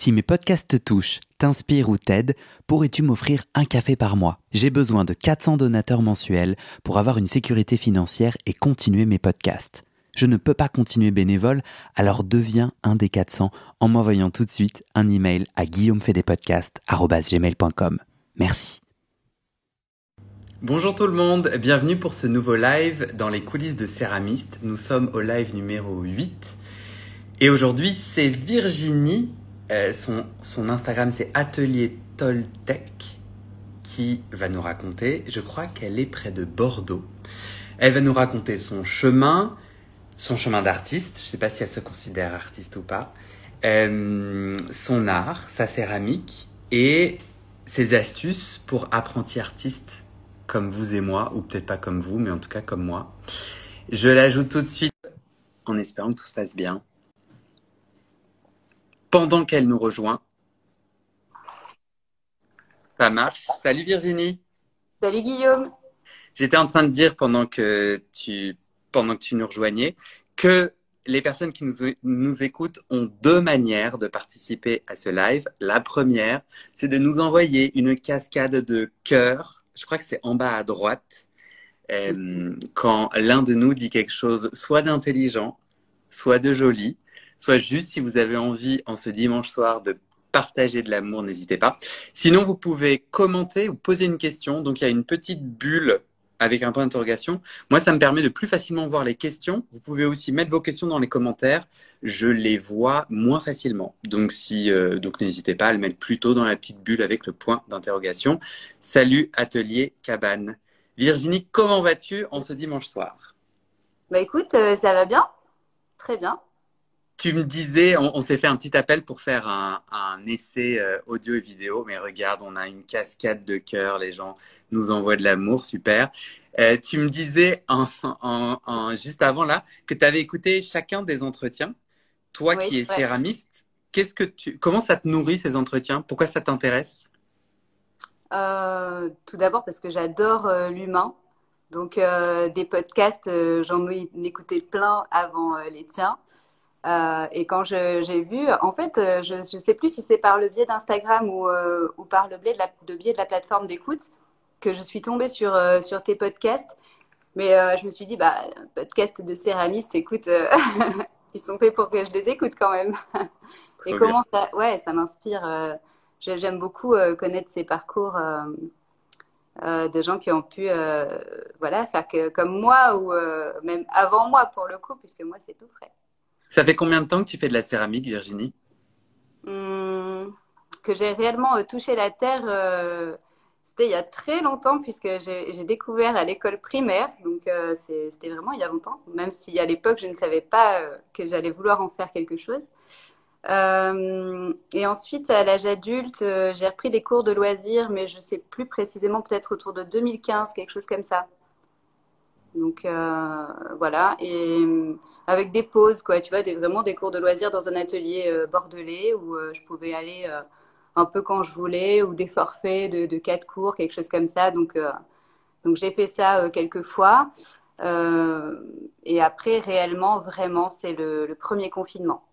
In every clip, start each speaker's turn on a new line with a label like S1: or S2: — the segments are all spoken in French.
S1: Si mes podcasts te touchent, t'inspirent ou t'aident, pourrais-tu m'offrir un café par mois? J'ai besoin de 400 donateurs mensuels pour avoir une sécurité financière et continuer mes podcasts. Je ne peux pas continuer bénévole, alors deviens un des 400 en m'envoyant tout de suite un email à guillaumefedepodcast.com. Merci. Bonjour tout le monde, bienvenue pour ce nouveau live dans les coulisses de Céramiste. Nous sommes au live numéro 8 et aujourd'hui c'est Virginie euh, son, Instagram, c'est Atelier Toltec, qui va nous raconter, je crois qu'elle est près de Bordeaux. Elle va nous raconter son chemin, son chemin d'artiste, je ne sais pas si elle se considère artiste ou pas, euh, son art, sa céramique et ses astuces pour apprentis artistes comme vous et moi, ou peut-être pas comme vous, mais en tout cas comme moi. Je l'ajoute tout de suite en espérant que tout se passe bien pendant qu'elle nous rejoint. Ça marche. Salut Virginie.
S2: Salut Guillaume.
S1: J'étais en train de dire pendant que tu, pendant que tu nous rejoignais que les personnes qui nous, nous écoutent ont deux manières de participer à ce live. La première, c'est de nous envoyer une cascade de cœur. Je crois que c'est en bas à droite. Euh, quand l'un de nous dit quelque chose soit d'intelligent, soit de joli, soit juste si vous avez envie en ce dimanche soir de partager de l'amour, n'hésitez pas. Sinon, vous pouvez commenter ou poser une question. Donc, il y a une petite bulle avec un point d'interrogation. Moi, ça me permet de plus facilement voir les questions. Vous pouvez aussi mettre vos questions dans les commentaires. Je les vois moins facilement. Donc, si, euh, n'hésitez pas à le mettre plutôt dans la petite bulle avec le point d'interrogation. Salut Atelier Cabane. Virginie, comment vas-tu en ce dimanche soir?
S2: Bah écoute, euh, ça va bien. Très bien
S1: tu me disais, on, s'est fait un petit appel pour faire un, essai euh, audio et vidéo, mais regarde, on a une cascade de cœur, les gens nous envoient de l'amour, super. Euh, tu me disais en, juste avant là que tu avais écouté chacun des entretiens. Toi qui es céramiste, qu'est-ce que tu, comment ça te nourrit ces entretiens? Pourquoi ça t'intéresse?
S2: Euh, Tout d'abord parce que j'adore l'humain. Donc des podcasts, j'en ai écouté plein avant les tiens. Euh, et quand j'ai vu, en fait, euh, je ne sais plus si c'est par le biais d'Instagram ou, euh, ou, par le biais de la, de biais de la plateforme d'écoute que je suis tombée sur, sur tes podcasts. Mais je me suis dit, bah, podcast de céramistes, écoute, ils sont faits pour que je les écoute quand même. et comment ça, ouais, ça m'inspire. J'aime beaucoup connaître ces parcours de gens qui ont pu, voilà, faire que, comme moi ou même avant moi pour le coup, puisque moi c'est tout frais.
S1: Ça fait combien de temps que tu fais de la céramique, Virginie?
S2: Hum, Que j'ai réellement euh, touché la terre, euh, c'était il y a très longtemps, puisque j'ai découvert à l'école primaire. Donc, euh, c'était vraiment il y a longtemps, même si à l'époque, je ne savais pas que j'allais vouloir en faire quelque chose. et ensuite, à l'âge adulte, j'ai repris des cours de loisirs, mais je ne sais plus précisément, peut-être autour de 2015, quelque chose comme ça. Donc, voilà. Et avec des pauses, quoi. Tu vois, des, vraiment des cours de loisirs dans un atelier euh, bordelais où euh, je pouvais aller euh, un peu quand je voulais, ou des forfaits de, de quatre cours, quelque chose comme ça. Donc, donc j'ai fait ça quelques fois. et après, réellement, vraiment, c'est le, premier confinement.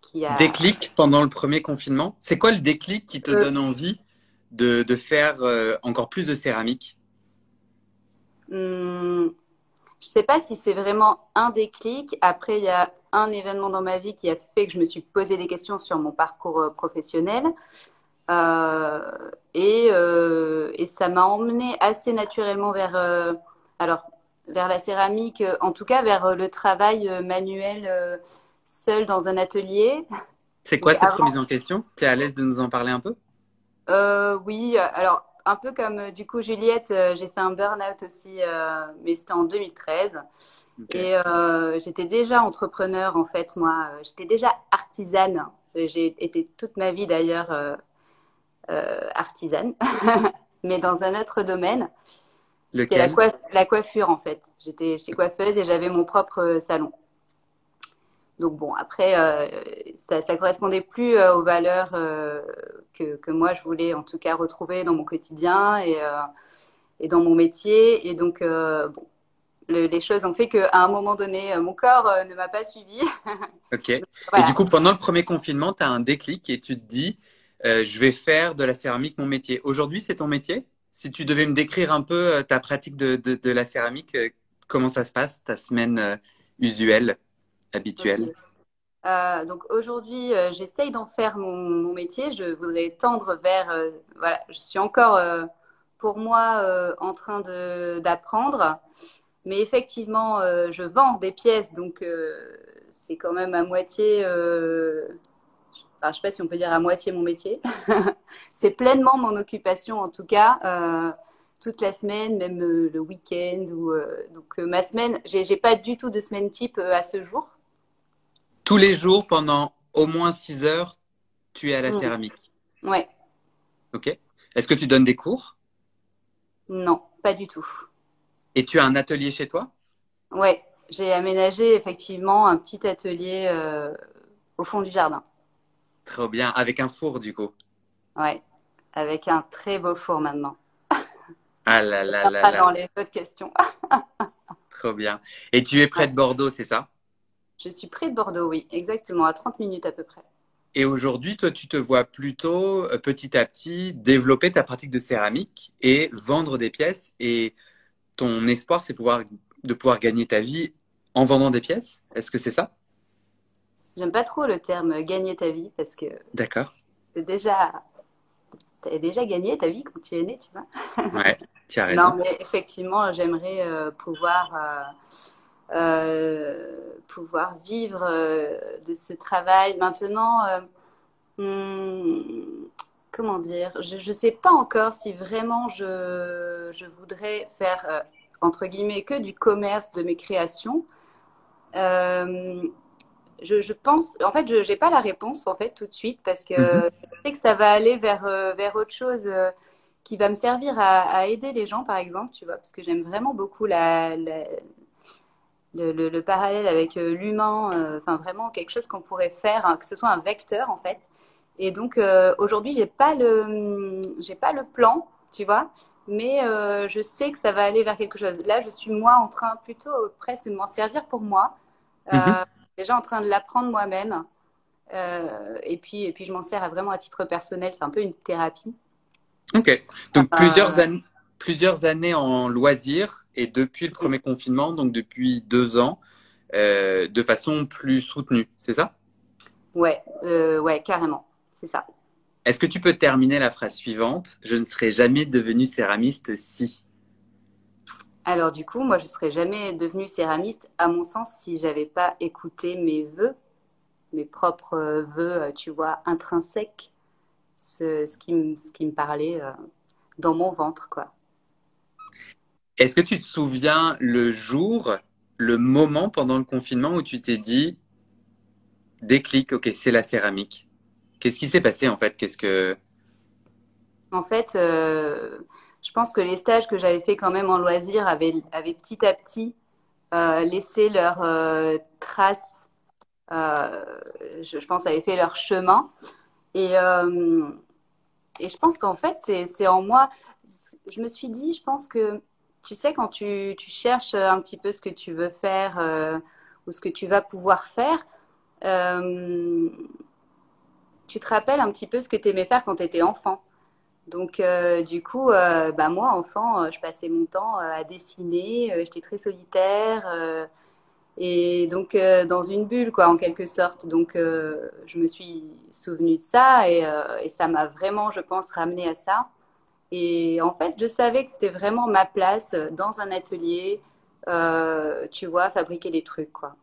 S1: Qui a... Déclic pendant le premier confinement C'est quoi le déclic qui te donne envie de, de faire encore plus de céramique?
S2: Hum, je ne sais pas si c'est vraiment un déclic. Après, il y a un événement dans ma vie qui a fait que je me suis posé des questions sur mon parcours euh, professionnel. Euh, et, euh, et, ça m'a emmené assez naturellement vers, alors, vers la céramique, en tout cas vers le travail manuel seul dans un atelier.
S1: C'est quoi cette remise en question? Tu es à l'aise de nous en parler un peu?
S2: Oui, alors un peu comme euh, du coup Juliette, euh, j'ai fait un burn-out aussi, euh, mais c'était en 2013. Et j'étais déjà entrepreneur en fait, moi. J'étais déjà artisane. J'ai été toute ma vie d'ailleurs artisane, mais dans un autre domaine.
S1: Lequel?
S2: la, la coiffure en fait. J'étais chez coiffeuse et j'avais mon propre salon. Donc bon, après, euh, ça, ne correspondait plus euh, aux valeurs euh, que, moi je voulais en tout cas retrouver dans mon quotidien et, et dans mon métier. Et donc bon, les choses ont fait qu'à un moment donné, mon corps ne m'a pas suivi.
S1: ok. Et du coup, pendant le premier confinement, tu as un déclic et tu te dis, je vais faire de la céramique mon métier. Aujourd'hui, c'est ton métier? Si tu devais me décrire un peu ta pratique de, de, la céramique, comment ça se passe, ta semaine usuelle, habituelle
S2: euh, donc aujourd'hui, euh, j'essaye d'en faire mon, métier. Je voudrais tendre vers. Euh, voilà, je suis encore pour moi en train d'apprendre. Mais effectivement, je vends des pièces, donc c'est quand même à moitié. Je ne sais pas si on peut dire à moitié mon métier. c'est pleinement mon occupation en tout cas. toute la semaine, même le week-end. Donc ma semaine, j'ai pas du tout de semaine type à ce jour.
S1: Tous les jours, pendant au moins 6 heures, tu es à la céramique.
S2: Ouais.
S1: Ok. Est-ce que tu donnes des cours?
S2: Non, pas du tout.
S1: Et tu as un atelier chez toi?
S2: Ouais, j'ai aménagé effectivement un petit atelier euh, au fond du jardin.
S1: Trop bien, avec un four du coup?
S2: Ouais, avec un très beau four maintenant.
S1: Ah là là là. Pas
S2: dans les autres questions.
S1: Trop bien. Et tu es près de Bordeaux, c'est ça?
S2: Je suis près de Bordeaux, oui, exactement, à 30 minutes à peu près.
S1: Et aujourd'hui, toi, tu te vois plutôt euh, petit à petit développer ta pratique de céramique et vendre des pièces. Et ton espoir, c'est pouvoir, de pouvoir gagner ta vie en vendant des pièces. Est-ce que c'est ça?
S2: J'aime pas trop le terme gagner ta vie parce que.
S1: D'accord.
S2: Déjà, tu as déjà gagné ta vie quand tu es né, tu vois.
S1: Ouais, tu as raison.
S2: non, mais effectivement, j'aimerais euh, pouvoir. Euh, pouvoir vivre euh, de ce travail. Maintenant, euh, hmm, comment dire, je ne sais pas encore si vraiment je, je voudrais faire, entre guillemets, que du commerce de mes créations. je, je, pense, en fait, je n'ai pas la réponse en fait tout de suite parce que mhm. je sais que ça va aller vers, vers autre chose qui va me servir à, à, aider les gens, par exemple, tu vois, parce que j'aime vraiment beaucoup la, le, parallèle avec euh, l'humain, euh, enfin vraiment quelque chose qu'on pourrait faire, hein, que ce soit un vecteur en fait. Et donc euh, aujourd'hui, j'ai pas le, j'ai pas le plan, tu vois, mais je sais que ça va aller vers quelque chose. Là, je suis moi en train plutôt presque de m'en servir pour moi, mhm. déjà en train de l'apprendre moi-même. et puis, et puis je m'en sers vraiment à titre personnel. C'est un peu une thérapie.
S1: Ok. Donc plusieurs années, plusieurs années en loisirs et depuis le premier confinement, donc depuis deux ans, euh, de façon plus soutenue, c'est ça?
S2: Ouais, euh, ouais, carrément, c'est ça.
S1: Est-ce que tu peux terminer la phrase suivante? Je ne serais jamais devenue céramiste si.
S2: Alors du coup, moi, je ne serais jamais devenue céramiste, à mon sens, si j'avais pas écouté mes voeux, mes propres voeux, tu vois, intrinsèques, ce, ce, qui, ce qui me parlait euh, dans mon ventre, quoi.
S1: Est-ce que tu te souviens le jour, le moment pendant le confinement où tu t'es dit déclic, ok, c'est la céramique Qu'est-ce qui s'est passé en fait? Qu'est-ce que
S2: En fait, euh, je pense que les stages que j'avais fait quand même en loisir avaient, petit à petit euh, laissé leurs euh, traces. Je, je, pense avaient fait leur chemin. Et, et je pense qu'en fait, c'est en moi. Je me suis dit, je pense que tu sais, quand tu, cherches un petit peu ce que tu veux faire euh, ou ce que tu vas pouvoir faire, euh, tu te rappelles un petit peu ce que tu aimais faire quand tu étais enfant. Donc, euh, du coup, bah, moi, enfant, je passais mon temps à dessiner, j'étais très solitaire et donc dans une bulle, quoi, en quelque sorte. Donc, je me suis souvenue de ça et, et ça m'a vraiment, je pense, ramené à ça. Et en fait, je savais que c'était vraiment ma place dans un atelier, euh, tu vois, fabriquer des trucs, quoi.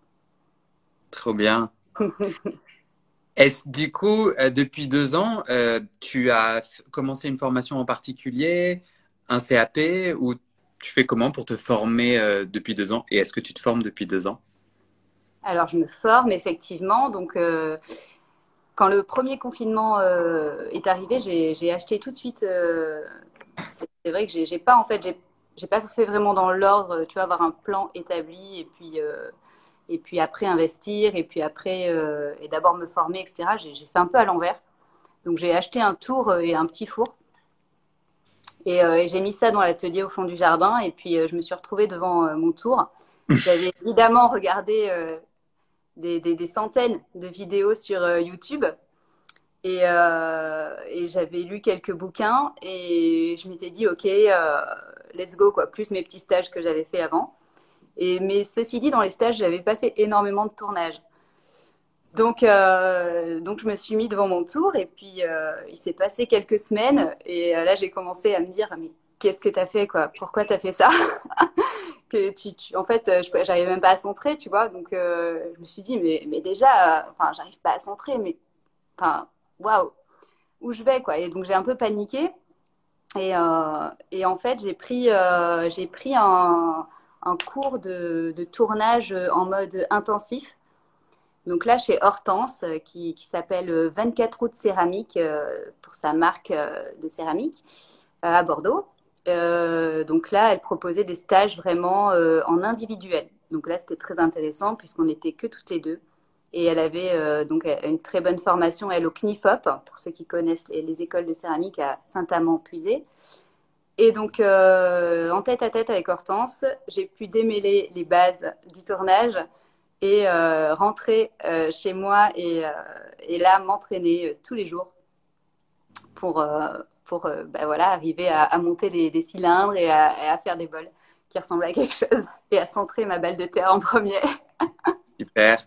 S1: Trop bien. Est-ce du coup, euh, depuis deux ans, euh, tu as commencé une formation en particulier, un CAP, ou tu fais comment pour te former depuis deux ans? Et est-ce que tu te formes depuis deux ans?
S2: Alors, je me forme effectivement. Donc, quand le premier confinement euh, est arrivé, j'ai acheté tout de suite. Euh, c'est vrai que j'ai pas en fait, j'ai pas fait vraiment dans l'ordre. Tu vois, avoir un plan établi et puis euh, et puis après investir et puis après et d'abord me former, etc. J'ai fait un peu à l'envers. Donc j'ai acheté un tour et un petit four. Et, j'ai mis ça dans l'atelier au fond du jardin. Et puis, je me suis retrouvée devant mon tour. J'avais évidemment regardé des, des, centaines de vidéos sur YouTube. Et, et j'avais lu quelques bouquins. Et je m'étais dit, OK, let's go, quoi. Plus mes petits stages que j'avais fait avant. Et, mais ceci dit, dans les stages, j'avais pas fait énormément de tournage. Donc, euh, donc je me suis mis devant mon tour et puis euh, il s'est passé quelques semaines et euh, là j'ai commencé à me dire mais qu'est-ce que tu as fait quoi? Pourquoi tu as fait ça? Que tu, En fait, j'arrivais même pas à centrer, tu vois? Donc je me suis dit mais, mais déjà, enfin j'arrive pas à centrer, mais enfin waouh, où je vais quoi? Et donc j'ai un peu paniqué et, et en fait j'ai pris j'ai pris un un cours de, tournage en mode intensif. Donc là, chez Hortense, euh, qui, s'appelle 24 août céramique euh, pour sa marque euh, de céramique à Bordeaux. Donc là, elle proposait des stages vraiment en individuel. Donc là, c'était très intéressant puisqu'on n'était que toutes les deux. Et elle avait donc une très bonne formation, elle, au CNIFOP, pour ceux qui connaissent les, les écoles de céramique à Saint-Amand-Puisé. Et donc, euh, en tête à tête avec Hortense, j'ai pu démêler les bases du tournage et euh, rentrer euh, chez moi et, et là m'entraîner tous les jours pour, pour bah, voilà, arriver à, à monter des, des, cylindres et à, à, faire des bols qui ressemblent à quelque chose et à centrer ma balle de terre en premier.
S1: Super.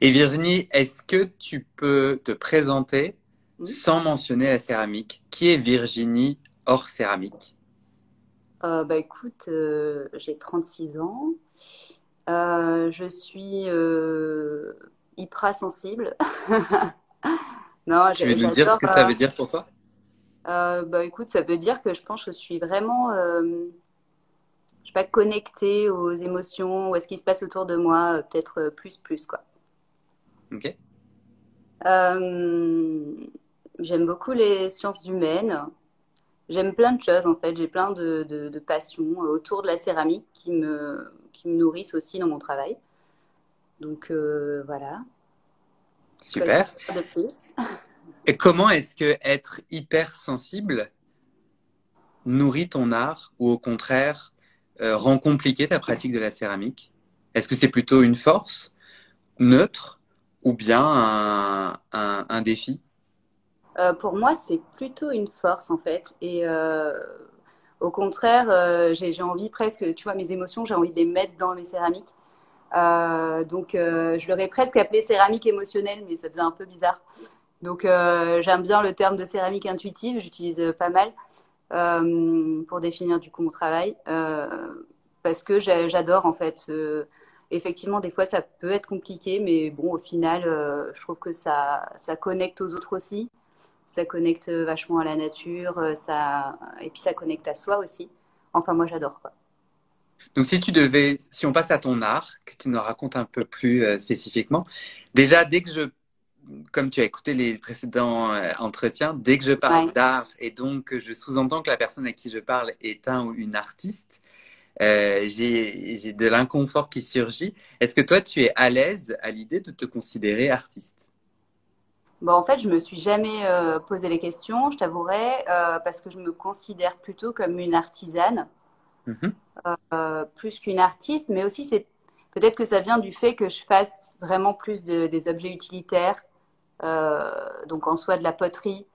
S1: Et Virginie, est-ce que tu peux te présenter sans mentionner la céramique? Qui est Virginie hors céramique?
S2: Euh, bah, écoute, euh, j'ai 36 ans. Euh, je suis hyper sensible.
S1: non, tu veux nous dire ce que ça veut dire pour toi?
S2: Bah, écoute, ça veut dire que je pense que je suis vraiment, je sais pas, connectée aux émotions ou à ce qui se passe autour de moi, peut-être plus, plus, quoi.
S1: Ok.
S2: J'aime beaucoup les sciences humaines j'aime plein de choses en fait. J'ai plein de, de, passions euh, autour de la céramique qui me, qui me nourrissent aussi dans mon travail. Donc euh, voilà.
S1: Super. De plus. Et comment est-ce que être hypersensible nourrit ton art ou au contraire euh, rend compliqué ta pratique de la céramique? Est-ce que c'est plutôt une force neutre ou bien un, défi?
S2: Euh, pour moi, c'est plutôt une force en fait. Et euh, au contraire, j'ai envie presque, tu vois, mes émotions, j'ai envie de les mettre dans mes céramiques. donc, je l'aurais presque appelé céramique émotionnelle, mais ça faisait un peu bizarre. Donc, j'aime bien le terme de céramique intuitive, j'utilise pas mal pour définir du coup mon travail, parce que j'adore en fait. effectivement, des fois, ça peut être compliqué, mais bon, au final, je trouve que ça, ça connecte aux autres aussi ça connecte vachement à la nature, euh, ça... et puis ça connecte à soi aussi. Enfin, moi, j'adore. Quoi.
S1: Donc, si tu devais, si on passe à ton art, que tu nous racontes un peu plus euh, spécifiquement, déjà, dès que je, comme tu as écouté les précédents euh, entretiens, dès que je parle d'art et donc je sous-entends que la personne à qui je parle est un ou une artiste, j'ai de l'inconfort qui surgit. Est-ce que toi, tu es à l'aise à l'idée de te considérer artiste?
S2: Bon, en fait, je me suis jamais euh, posé les questions, je t'avouerai, euh, parce que je me considère plutôt comme une artisane, mm-hmm. euh, plus qu'une artiste, mais aussi c'est peut-être que ça vient du fait que je fasse vraiment plus de, des objets utilitaires, donc en soi de la poterie,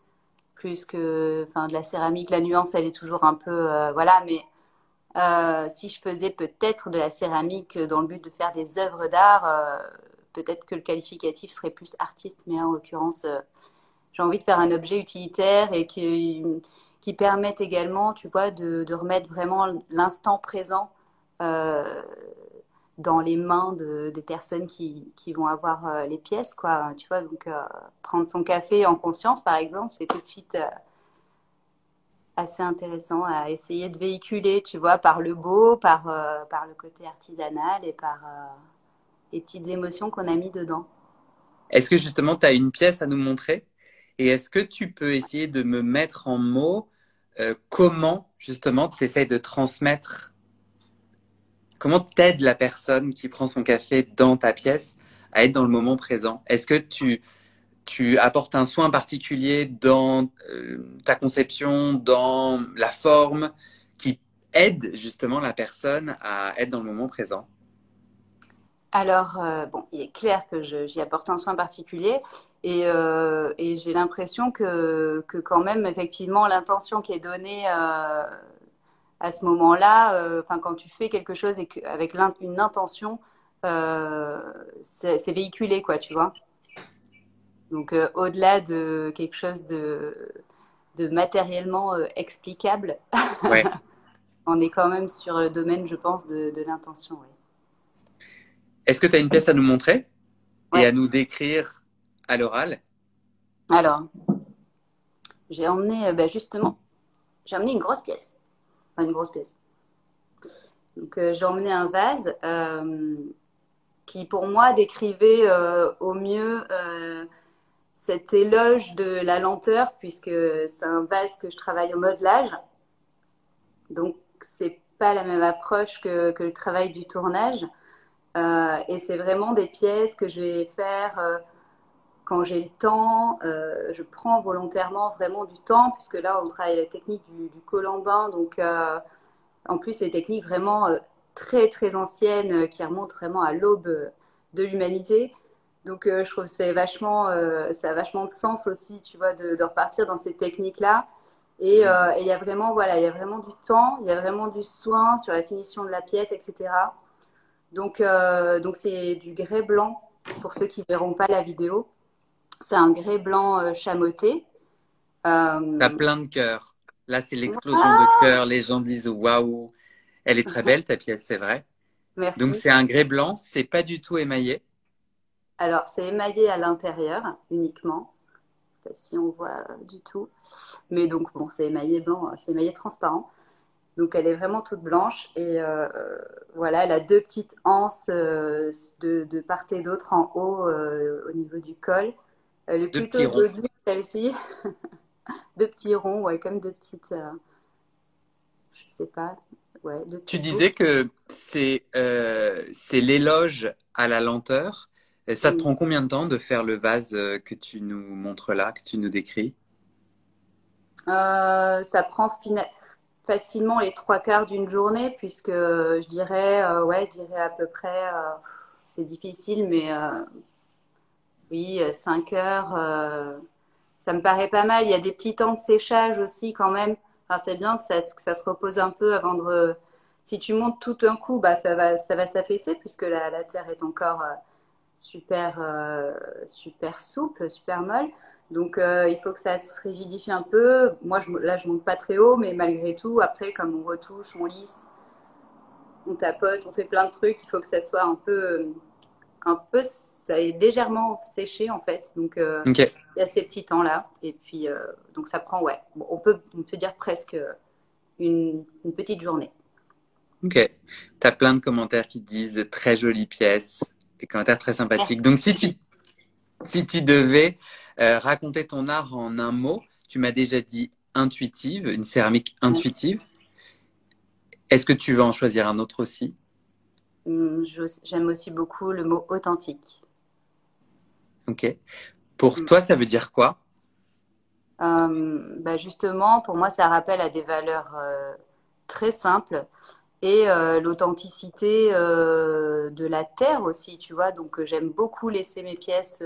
S2: plus que, enfin, de la céramique. La nuance, elle est toujours un peu, voilà, mais si je faisais peut-être de la céramique dans le but de faire des œuvres d'art peut-être que le qualificatif serait plus artiste, mais en l'occurrence, euh, j'ai envie de faire un objet utilitaire et qui, qui permette également, tu vois, de, remettre vraiment l'instant présent euh, dans les mains de, personnes qui, vont avoir euh, les pièces, quoi. Tu vois, donc prendre son café en conscience, par exemple, c'est tout de suite assez intéressant à essayer de véhiculer, tu vois, par le beau, par, par le côté artisanal et par les petites émotions qu'on a mis dedans.
S1: Est-ce que justement, tu as une pièce à nous montrer? Et est-ce que tu peux essayer de me mettre en mots euh, comment justement tu essayes de transmettre Comment t'aides la personne qui prend son café dans ta pièce à être dans le moment présent? Est-ce que tu tu apportes un soin particulier dans ta conception, dans la forme, qui aide justement la personne à être dans le moment présent?
S2: Alors, bon, il est clair que j'y apporte un soin particulier et, et j'ai l'impression que, quand même, effectivement, l'intention qui est donnée à ce moment-là, euh, enfin quand tu fais quelque chose et avec une intention, euh, c'est véhiculé, quoi, tu vois. Donc euh, au-delà de quelque chose de, de matériellement explicable, on est quand même sur le domaine, je pense, de, l'intention.
S1: Est-ce que tu as une pièce à nous montrer et à nous décrire à l'oral?
S2: Alors, j'ai emmené, bah, justement, j'ai emmené une grosse pièce une grosse pièce. Donc euh, j'ai emmené un vase euh, qui pour moi décrivait euh, au mieux cet éloge de la lenteur puisque c'est un vase que je travaille au modelage. Donc c'est pas la même approche que, que le travail du tournage. et c'est vraiment des pièces que je vais faire quand j'ai le temps, euh, je prends volontairement vraiment du temps, puisque là, on travaille la technique du, du colombin. Donc, euh, en plus, c'est des techniques vraiment euh, très, très anciennes qui remontent vraiment à l'aube de l'humanité. Donc, je trouve que c'est vachement, ça a vachement de sens aussi, tu vois, de, repartir dans ces techniques-là. Et il y a vraiment, voilà, il y a vraiment du temps, il y a vraiment du soin sur la finition de la pièce, etc. Donc, donc c'est du grès blanc pour ceux qui verront pas la vidéo. C'est un grès blanc euh, chamoté.
S1: Euh... T'as plein de cœurs. Là, c'est l'explosion de cœurs. Les gens disent waouh. Elle est très belle, ta pièce, c'est vrai.
S2: Merci.
S1: Donc, c'est un grès blanc. C'est pas du tout émaillé.
S2: Alors, c'est émaillé à l'intérieur uniquement. si on voit du tout. Mais donc, bon, c'est émaillé blanc, c'est émaillé transparent. Donc, elle est vraiment toute blanche. Et euh, voilà, elle a deux petites anses euh, de, de, part et d'autre en haut euh, au niveau du col. Est plutôt godue, celle-ci. deux petits ronds, ouais, comme deux petites. Euh, je sais pas. Ouais,
S1: tu disais que c'est euh, c'est l'éloge à la lenteur. Et ça te prend combien de temps de faire le vase euh, que tu nous montres là, que tu nous décris?
S2: Ça prend facilement les trois quarts d'une journée, puisque je dirais, ouais, je dirais à peu près, c'est difficile, mais oui, 5 euh, heures, euh, ça me paraît pas mal. Il y a des petits temps de séchage aussi quand même. C'est bien que ça, se repose un peu avant de... Si tu montes tout un coup, bah, ça va, ça va s'affaisser puisque la, terre est encore euh, super, super souple, super molle. Donc, il faut que ça se rigidifie un peu. Moi, je, là, je monte pas très haut, mais malgré tout, après, comme on retouche, on lisse, on tapote, on fait plein de trucs, il faut que ça soit un peu, un peu ça est légèrement séché en fait. Donc euh, il y a ces petits temps là. Et puis euh, donc ça prend ouais, on peut on peut dire presque une, petite journée.
S1: Ok. Tu as plein de commentaires qui disent très jolie pièce, des commentaires très sympathiques. Donc si tu si tu devais euh, raconter ton art en un mot, tu m'as déjà dit intuitive, une céramique intuitive. Est-ce que tu veux en choisir un autre aussi?
S2: Hum, J'aime aussi beaucoup le mot authentique.
S1: Ok. Pour mm. toi, ça veut dire quoi?
S2: Euh, bah Justement, pour moi, ça rappelle à des valeurs euh, très simples et euh, l'authenticité de la terre aussi, tu vois. Donc, j'aime beaucoup laisser mes pièces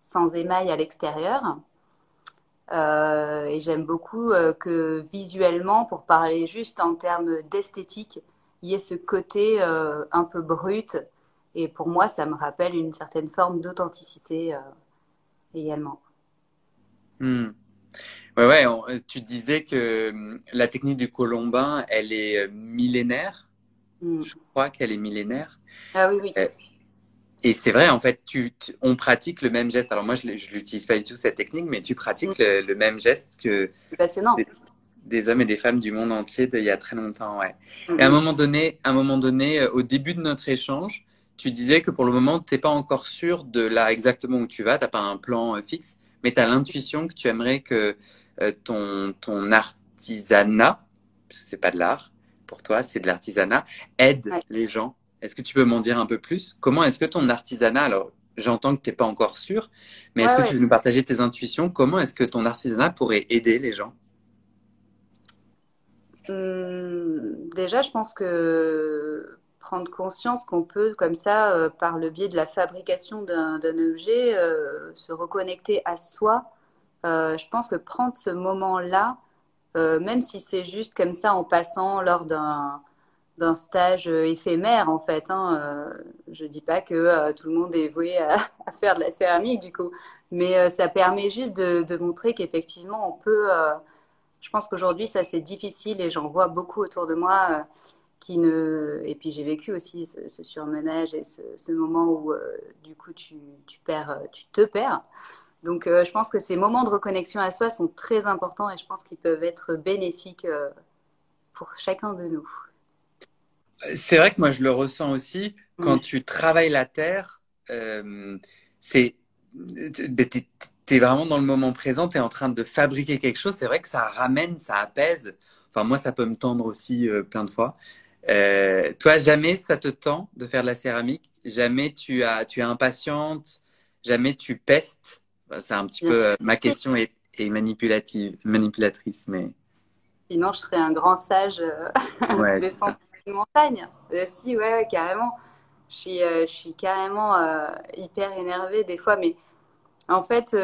S2: sans émail à l'extérieur. et j'aime beaucoup que visuellement, pour parler juste en termes d'esthétique, il y ait ce côté un peu brut, et pour moi, ça me rappelle une certaine forme d'authenticité euh, également.
S1: Hmm. Ouais, ouais, euh, tu disais que hum, la technique du colombin, elle est euh, millénaire. Hmm. Je crois qu'elle est millénaire.
S2: Ah oui, oui.
S1: et c'est vrai, en fait, tu, on pratique le même geste. Alors moi, je ne l'utilise pas du tout, cette technique, mais tu pratiques hmm. le, même geste que
S2: passionnant.
S1: Des, hommes et des femmes du monde entier d'il y a très longtemps. Ouais. Et à un moment donné, à un moment donné, au début de notre échange, tu disais que pour le moment, tu n'es pas encore sûr de là exactement où tu vas, tu n'as pas un plan euh, fixe, mais tu as l'intuition que tu aimerais que euh, ton, ton artisanat, parce que c'est pas de l'art pour toi, c'est de l'artisanat, aide les gens. Est-ce que tu peux m'en dire un peu plus? Comment est-ce que ton artisanat, alors j'entends que tu n'es pas encore sûr, mais est-ce que tu veux nous partager tes intuitions? Comment est-ce que ton artisanat pourrait aider les gens?
S2: Hum, Déjà, je pense que prendre conscience qu'on peut, comme ça, euh, par le biais de la fabrication d'un objet, euh, se reconnecter à soi. Euh, je pense que prendre ce moment-là, même si c'est juste comme ça en passant lors d'un stage éphémère en fait. Hein. je dis pas que tout le monde est voué à, faire de la céramique du coup, mais ça permet juste de montrer qu'effectivement on peut. je pense qu'aujourd'hui ça c'est difficile et j'en vois beaucoup autour de moi qui ne et puis j'ai vécu aussi ce, surmenage et ce, moment où euh, du coup tu, tu, perds euh, tu te perds. Donc euh, je pense que ces moments de reconnexion à soi sont très importants et je pense qu'ils peuvent être bénéfiques pour chacun de nous.
S1: C'est vrai que moi je le ressens aussi. Quand tu travailles la terre c'est tu es vraiment dans le moment présent, tu es en train de fabriquer quelque chose, c'est vrai que ça ramène, ça apaise. Enfin, moi, ça peut me tendre aussi plein de fois. Euh, toi, jamais ça te tend de faire de la céramique? Jamais tu, as, tu es impatiente? Jamais tu pestes? C'est un petit peu. Euh, ma question est, est, manipulative, manipulatrice, mais.
S2: Sinon, je serais un grand sage euh, ouais, descendre une montagne. Euh, si, ouais, carrément. Je suis, je suis carrément hyper énervée des fois, mais en fait,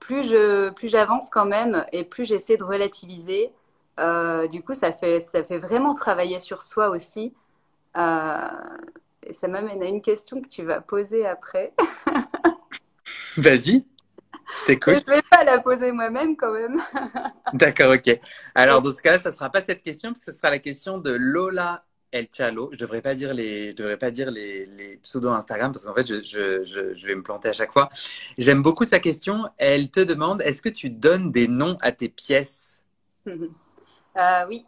S2: plus je plus j'avance quand même et plus j'essaie de relativiser, euh, du coup, ça fait, ça fait vraiment travailler sur soi aussi. Euh, et ça m'amène à une question que tu vas poser après.
S1: Vas-y, je t'écoute.
S2: Je ne vais pas la poser moi-même quand même.
S1: D'accord, ok. Alors, dans ce cas-là, ça ne sera pas cette question, ce sera la question de Lola El Chalo. Je devrais pas dire les, je devrais pas dire les, les pseudos Instagram parce qu'en fait, je, je, je, je, vais me planter à chaque fois. J'aime beaucoup sa question. Elle te demande est-ce que tu donnes des noms à tes pièces?
S2: euh, oui,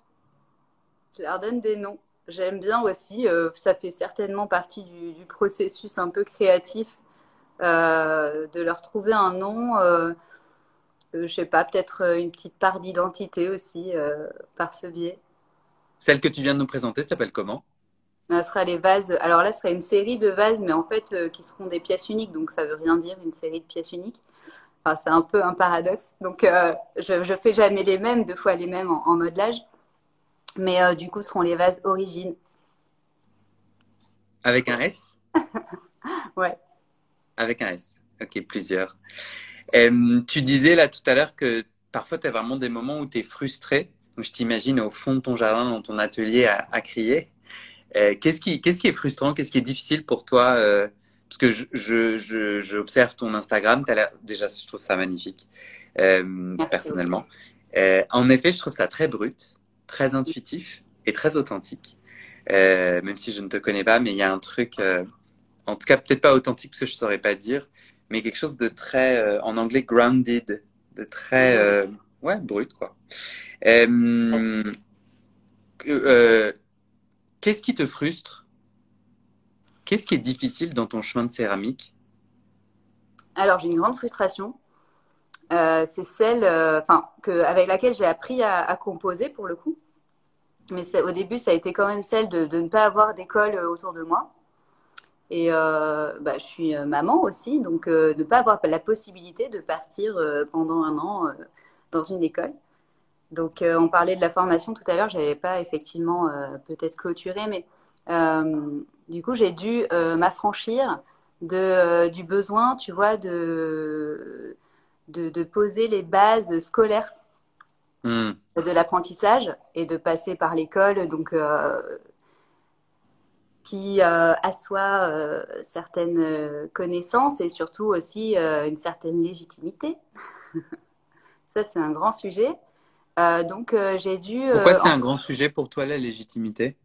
S2: je leur donne des noms. J'aime bien aussi, euh, ça fait certainement partie du, processus un peu créatif euh, de leur trouver un nom. je sais pas, peut-être une petite part d'identité aussi par ce biais.
S1: Celle que tu viens de nous présenter s'appelle comment?
S2: Ce sera les vases. Alors là, ce sera une série de vases, mais en fait, qui seront des pièces uniques. Donc, ça veut rien dire une série de pièces uniques c'est un peu un paradoxe. Donc, euh, je ne fais jamais les mêmes, deux fois les mêmes en, modelage. Mais euh, du coup, seront les vases origines.
S1: Avec un S?
S2: Ouais.
S1: Avec un S. Ok, plusieurs. tu disais là tout à l'heure que parfois, tu as vraiment des moments où tu es frustré. je t'imagine au fond de ton jardin, dans ton atelier, à, crier. Euh, qu'est-ce qui, qui, est frustrant? Qu'est-ce qui est difficile pour toi parce que je, je, j'observe ton Instagram, déjà, je trouve ça magnifique, euh, personnellement. Euh, en effet, je trouve ça très brut, très intuitif et très authentique. Euh, même si je ne te connais pas, mais il y a un truc, euh, en tout cas peut-être pas authentique parce que je saurais pas dire, mais quelque chose de très, euh, en anglais, grounded, de très, euh, ouais, brut quoi. Qu'est-ce qui te frustre Qu'est-ce qui est difficile dans ton chemin de céramique?
S2: Alors, j'ai une grande frustration. Euh, c'est celle euh, avec laquelle j'ai appris à, composer pour le coup. Mais au début, ça a été quand même celle de, ne pas avoir d'école euh, autour de moi. Et bah, je suis maman aussi, donc ne pas avoir la possibilité de partir pendant un an dans une école. Donc, on parlait de la formation tout à l'heure, je n'avais pas effectivement peut-être clôturé, mais du coup, j'ai dû euh, m'affranchir de, euh, du besoin, tu vois, de, de, poser les bases scolaires hmm. de l'apprentissage et de passer par l'école, donc euh, qui assoit certaines connaissances et surtout aussi une certaine légitimité. Ça, c'est un grand sujet. donc, j'ai dû.
S1: Pourquoi c'est un grand sujet pour toi, la légitimité?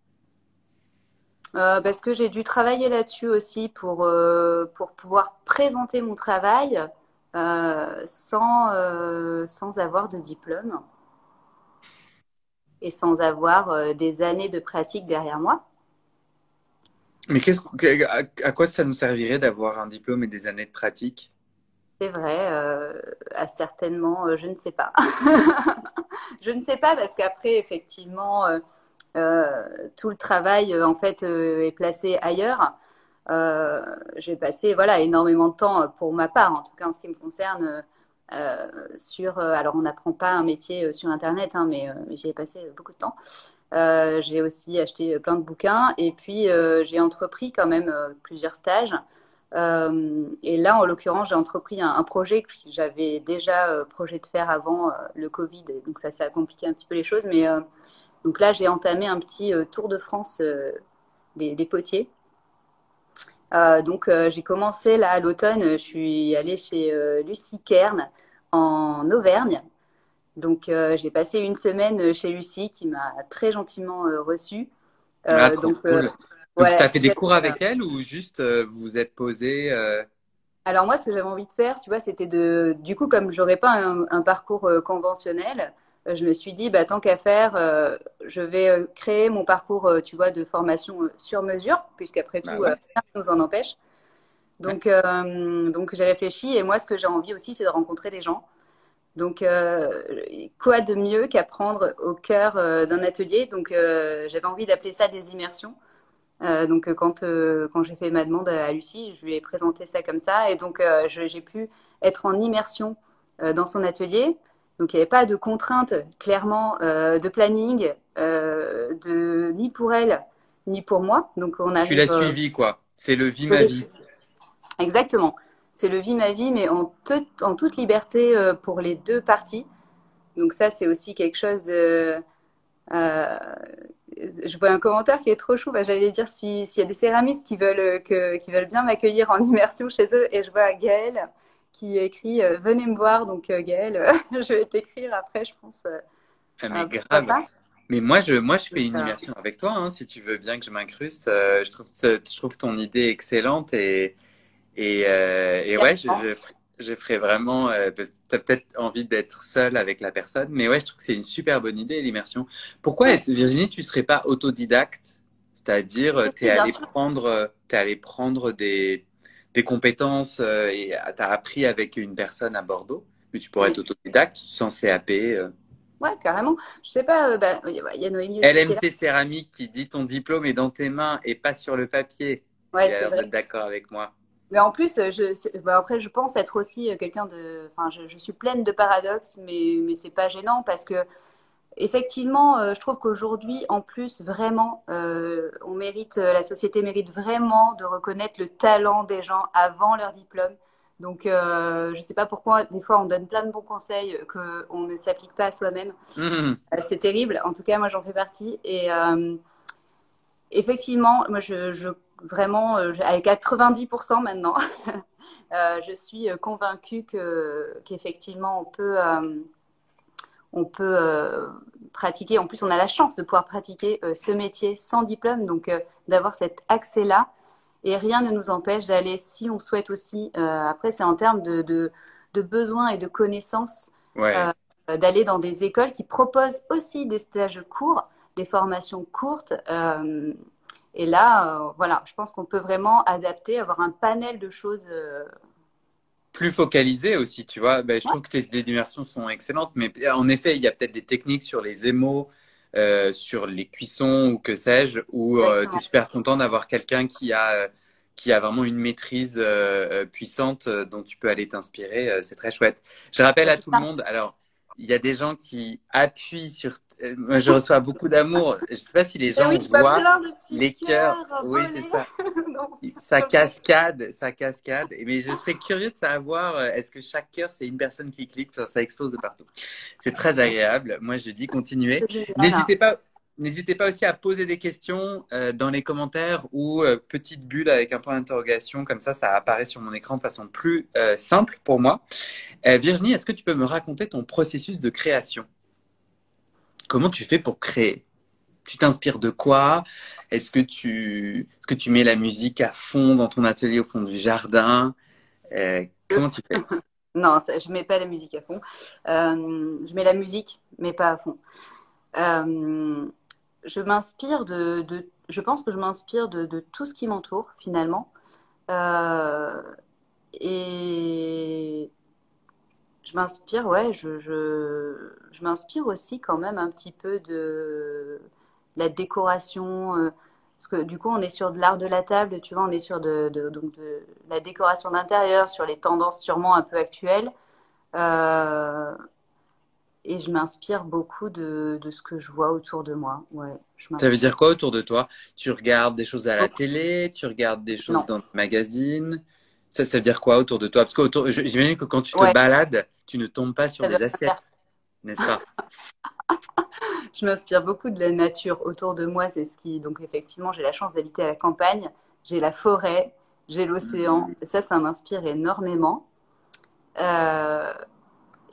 S2: Euh, parce que j'ai dû travailler là-dessus aussi pour, euh, pour pouvoir présenter mon travail euh, sans, sans avoir de diplôme et sans avoir des années de pratique derrière moi.
S1: Mais qu'est-ce, à quoi ça nous servirait d'avoir un diplôme et des années de pratique?
S2: C'est vrai, certainement, je ne sais pas. je ne sais pas parce qu'après, effectivement, euh, tout le travail euh, en fait euh, est placé ailleurs. j'ai passé voilà énormément de temps pour ma part, en tout cas en ce qui me concerne. sur, alors on n'apprend pas un métier sur Internet, hein, mais j'y ai passé beaucoup de temps. j'ai aussi acheté plein de bouquins et puis j'ai entrepris quand même plusieurs stages. Euh, et là, en l'occurrence, j'ai entrepris un, projet que j'avais déjà euh, projet de faire avant euh, le Covid, donc ça, ça a compliqué un petit peu les choses. Mais donc là, j'ai entamé un petit tour de France des, des, potiers. donc j'ai commencé là à l'automne, je suis allée chez Lucie Kern en Auvergne. Donc j'ai passé une semaine chez Lucie qui m'a très gentiment reçue.
S1: Ah, donc, cool. Donc, tu as fait des cours avec elle ou juste euh, vous vous êtes posé euh?
S2: Alors, moi, ce que j'avais envie de faire, tu vois, c'était de. Du coup, comme j'aurais pas un, parcours euh, conventionnel, je me suis dit, bah, tant qu'à faire, je vais créer mon parcours, tu vois, de formation sur mesure, puisqu'après bah tout, rien ne nous en empêche. Donc, donc j'ai réfléchi et moi, ce que j'ai envie aussi, c'est de rencontrer des gens. Donc, quoi de mieux qu'apprendre au cœur d'un atelier? Donc, j'avais envie d'appeler ça des immersions. Euh, donc euh, quand, euh, quand j'ai fait ma demande à Lucie, je lui ai présenté ça comme ça. Et donc j'ai pu être en immersion dans son atelier. Donc il n'y avait pas de contraintes clairement de planning, de, ni pour elle, ni pour moi. Donc on
S1: tu l'as suivi quoi C'est le vie ma vie.
S2: Exactement. C'est le vie ma vie, mais en, en toute liberté pour les deux parties. Donc ça, c'est aussi quelque chose de je vois un commentaire qui est trop chou. Bah, j'allais dire s'il y a des céramistes qui veulent, euh, que, qui veulent bien m'accueillir en immersion chez eux. Et je vois Gaëlle qui écrit euh, Venez me voir. Donc, euh, Gaëlle, je vais t'écrire après, je pense.
S1: Ah, mais grave. Mais moi, je, moi, je fais une immersion avec toi, hein, si tu veux bien que je m'incruste. je, trouve, je trouve ton idée excellente et, et, et ouais, je, je, je ferais vraiment. Euh, tu as peut-être envie d'être seule avec la personne, mais ouais, je trouve que c'est une super bonne idée, l'immersion. Pourquoi, Virginie, tu serais pas autodidacte? C'est-à-dire, euh, tu es allé prendre, euh, es allé prendre des, des compétences et tu as appris avec une personne à Bordeaux, mais tu pourrais être autodidacte sans CAP.
S2: Ouais, carrément. Je sais pas, bah, il y a Noémie.
S1: LMT Céramique qui dit ton diplôme est dans tes mains et pas sur le papier. Ouais, c'est vrai. d'accord avec moi.
S2: Mais en plus, je, bah, après, je pense être aussi euh, quelqu'un de. Enfin, je, suis pleine de paradoxes, mais, mais c'est pas gênant parce que, effectivement, euh, je trouve qu'aujourd'hui, en plus, vraiment, euh, on mérite, la société mérite vraiment de reconnaître le talent des gens avant leur diplôme. Donc, je ne sais pas pourquoi, des fois, on donne plein de bons conseils qu'on ne s'applique pas à soi-même. Mmh. c'est terrible. En tout cas, moi, j'en fais partie. Et effectivement, moi, je, je vraiment, euh, avec 90% maintenant, euh, je suis euh, convaincue que, qu'effectivement, on peut, on peut pratiquer. En plus, on a la chance de pouvoir pratiquer ce métier sans diplôme, donc d'avoir cet accès-là. Et rien ne nous empêche d'aller, si on souhaite aussi, après, c'est en termes de, de, besoins et de connaissances, d'aller dans des écoles qui proposent aussi des stages courts, des formations courtes. Et là, euh, voilà, je pense qu'on peut vraiment adapter, avoir un panel de choses. Euh,
S1: plus focalisé aussi, tu vois. Ben, je trouve que tes idées d'immersion sont excellentes, mais en effet, il y a peut-être des techniques sur les émaux, euh, sur les cuissons ou que sais-je, où tu es super content d'avoir quelqu'un qui a qui a vraiment une maîtrise puissante dont tu peux aller t'inspirer. c'est très chouette. Je rappelle à tout le monde, alors il y a des gens qui appuient sur. Euh, moi, je reçois beaucoup d'amour. Je ne sais pas si les gens voient les cœurs. Oui, c'est ça. ça cascade, ça cascade. Mais je serais curieux de savoir, euh, est-ce que chaque cœur, c'est une personne qui clique? Ça explose de partout. C'est très agréable. Moi, je dis continuez. N'hésitez pas. N'hésitez pas aussi à poser des questions euh, dans les commentaires ou euh, petite bulle avec un point d'interrogation, comme ça, ça apparaît sur mon écran de façon plus euh, simple pour moi. Virginie, est-ce que tu peux me raconter ton processus de création? Comment tu fais pour créer? Tu t'inspires de quoi? Est-ce que tu, est-ce que tu mets la musique à fond dans ton atelier au fond du jardin? Comment tu fais?
S2: Non, ça, je mets pas la musique à fond. je mets la musique, mais pas à fond je m'inspire de, je pense que je m'inspire de, tout ce qui m'entoure finalement. Euh, et je m'inspire, ouais, je, je, m'inspire aussi quand même un petit peu de la décoration, euh, parce que du coup, on est sur de l'art de la table, tu vois, on est sur de, donc de la décoration d'intérieur, sur les tendances sûrement un peu actuelles. Euh, et je m'inspire beaucoup de, de, ce que je vois autour de moi. Ouais,
S1: ça veut dire quoi autour de toi? Tu regardes des choses à la télé Tu regardes des choses dans le magazine ça, ça veut dire quoi autour de toi? Parce que j'imagine que quand tu te balades, tu ne tombes pas sur des assiettes, n'est-ce pas?
S2: Je m'inspire beaucoup de la nature autour de moi. C'est ce qui, donc effectivement, j'ai la chance d'habiter à la campagne. J'ai la forêt, j'ai l'océan. Mmh. Ça, ça m'inspire énormément. Euh,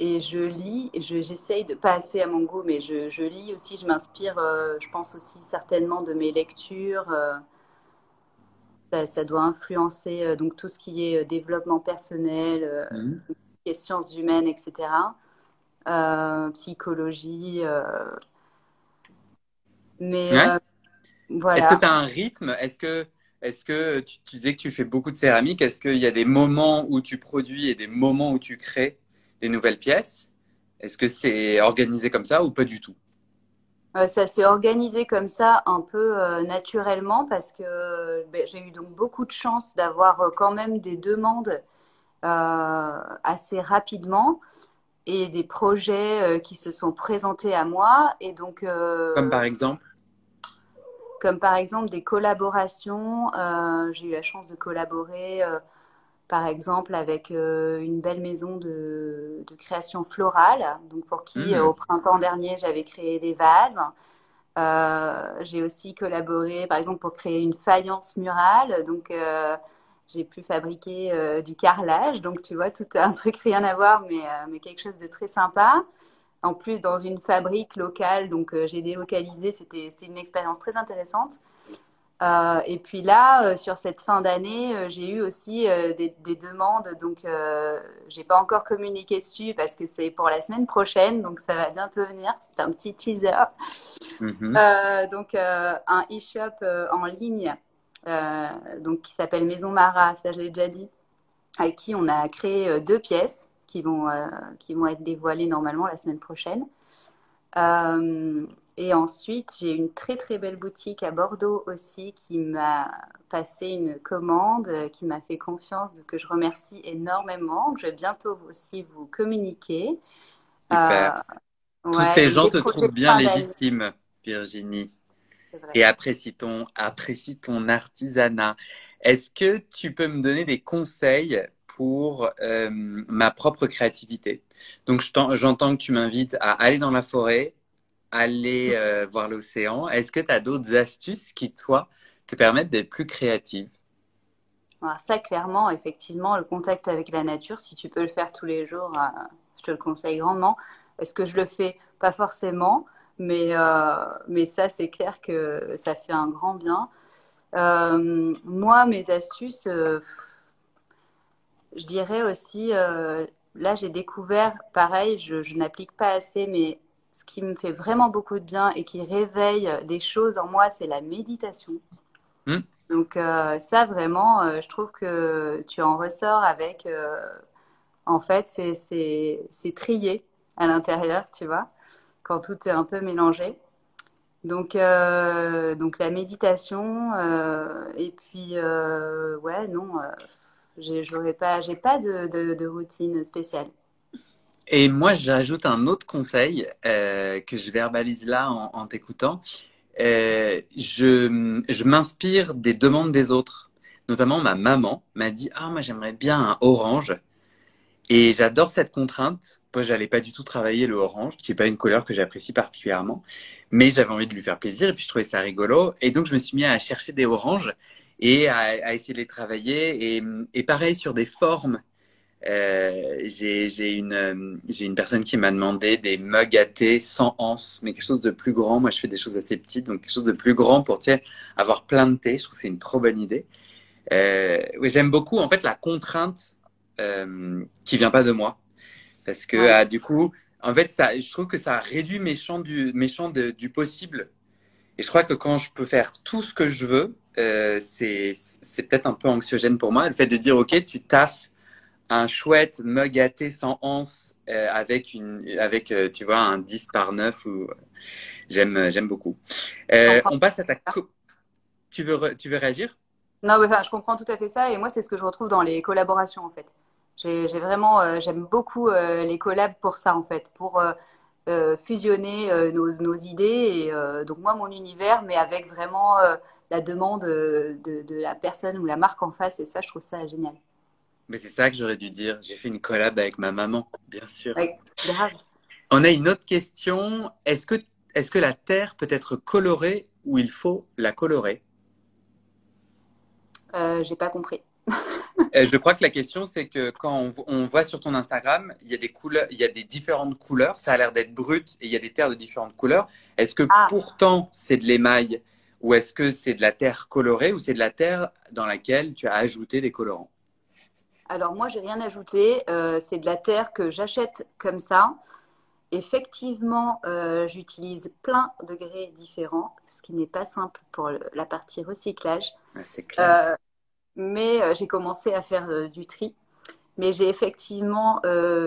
S2: et je lis, j'essaye de pas assez à mon goût, mais je, je lis aussi, je m'inspire, euh, je pense aussi certainement de mes lectures. Euh, ça, ça, doit influencer euh, donc tout ce qui est développement personnel, mmh. les sciences humaines, etc. psychologie. mais
S1: voilà. Est-ce que tu as un rythme? Est-ce que est-ce que tu, tu, disais que tu fais beaucoup de céramique Est-ce qu'il y a des moments où tu produis et des moments où tu crées? Des nouvelles pièces. Est-ce que c'est organisé comme ça ou pas du tout?
S2: Euh, ça s'est organisé comme ça un peu euh, naturellement parce que ben, j'ai eu donc beaucoup de chance d'avoir euh, quand même des demandes assez rapidement et des projets qui se sont présentés à moi et donc
S1: comme par exemple?
S2: comme par exemple des collaborations j'ai eu la chance de collaborer par exemple avec euh, une belle maison de, création florale, donc pour qui mmh. euh, au printemps dernier j'avais créé des vases. Euh, j'ai aussi collaboré par exemple pour créer une faïence murale, donc j'ai pu fabriquer du carrelage, donc tu vois tout un truc rien à voir mais, mais quelque chose de très sympa. En plus dans une fabrique locale, donc j'ai délocalisé, c'était une expérience très intéressante. Euh, et puis là, euh, sur cette fin d'année, euh, j'ai eu aussi des, demandes. Donc, je n'ai pas encore communiqué dessus parce que c'est pour la semaine prochaine. Donc, ça va bientôt venir. C'est un petit teaser. Mhm. donc, un e-shop en ligne donc, qui s'appelle Maison Mara, ça je l'ai déjà dit, avec qui on a créé deux pièces qui vont, qui vont être dévoilées normalement la semaine prochaine. Et ensuite, j'ai une très très belle boutique à Bordeaux aussi qui m'a passé une commande, qui m'a fait confiance, que je remercie énormément. Je vais bientôt aussi vous communiquer.
S1: Super. Euh, Tous ces gens te trouvent bien légitime, Virginie. Et apprécient ton, apprécie ton artisanat. Est-ce que tu peux me donner des conseils pour euh, ma propre créativité? Donc, j'entends que tu m'invites à aller dans la forêt, aller euh, voir l'océan. Est-ce que tu as d'autres astuces qui, toi, te permettent d'être plus créative?
S2: Alors Ça, clairement, effectivement, le contact avec la nature, si tu peux le faire tous les jours, euh, je te le conseille grandement. Est-ce que je le fais? Pas forcément, mais, euh, mais ça, c'est clair que ça fait un grand bien. moi, mes astuces, je dirais aussi, là, j'ai découvert, pareil, je, je n'applique pas assez, mais ce qui me fait vraiment beaucoup de bien et qui réveille des choses en moi, c'est la méditation. Hmm. Donc euh, ça, vraiment, euh, je trouve que tu en ressors avec, euh, en fait, c'est trié à l'intérieur, tu vois, quand tout est un peu mélangé. Donc, donc la méditation, et puis, ouais, non, j'ai pas, pas de, de, de routine spéciale.
S1: Et moi, j'ajoute un autre conseil euh, que je verbalise là en, en t'écoutant. Euh, je je m'inspire des demandes des autres. Notamment, ma maman m'a dit Ah, moi, j'aimerais bien un orange. Et j'adore cette contrainte. Moi, j'allais pas du tout travailler le orange, qui est pas une couleur que j'apprécie particulièrement. Mais j'avais envie de lui faire plaisir et puis je trouvais ça rigolo. Et donc, je me suis mis à chercher des oranges et à, à essayer de les travailler. Et, et pareil sur des formes euh, j'ai une, euh, j'ai une personne qui m'a demandé des mugs à thé sans anse, mais quelque chose de plus grand. Moi, je fais des choses assez petites, donc quelque chose de plus grand pour tu sais, avoir plein de thé. Je trouve que c'est une trop bonne idée. Euh, oui, j'aime beaucoup en fait la contrainte euh, qui vient pas de moi, parce que ah, du coup, en fait, ça, je trouve que ça réduit mes champs du, mes champs de, du possible. Et je crois que quand je peux faire tout ce que je veux, euh, c'est, c'est peut-être un peu anxiogène pour moi. Le fait de dire, ok, tu taffes un chouette mug à thé sans anse euh, avec une avec euh, tu vois un 10 par 9 ou j'aime j'aime beaucoup. Euh, on passe à ta tu veux, tu veux réagir?
S2: Non, mais enfin, je comprends tout à fait ça. Et moi, c'est ce que je retrouve dans les collaborations, en fait. J'ai vraiment, euh, j'aime beaucoup euh, les collabs pour ça, en fait, pour euh, fusionner nos, nos, idées. Et donc, moi, mon univers, mais avec vraiment la demande de, de, la personne ou la marque en face. Et ça, je trouve ça génial.
S1: Mais c'est ça que j'aurais dû dire. J'ai fait une collab avec ma maman, bien sûr.
S2: grave.
S1: On a une autre question. Est-ce que, est que la Terre peut être colorée ou il faut la colorer?
S2: Euh, J'ai pas compris.
S1: Euh, je crois que la question, c'est que quand on, voit sur ton Instagram, il y a des couleurs, il y a des différentes couleurs. Ça a l'air d'être brut et il y a des terres de différentes couleurs. Est-ce que ah. pourtant c'est de l'émail ou est-ce que c'est de la terre colorée ou c'est de la terre dans laquelle tu as ajouté des colorants?
S2: Alors moi, j'ai rien ajouté. Euh, c'est de la terre que j'achète comme ça. Effectivement, euh, j'utilise plein de grès différents, ce qui n'est pas simple pour la partie recyclage.
S1: c'est clair. Euh,
S2: mais j'ai commencé à faire du tri. Mais j'ai effectivement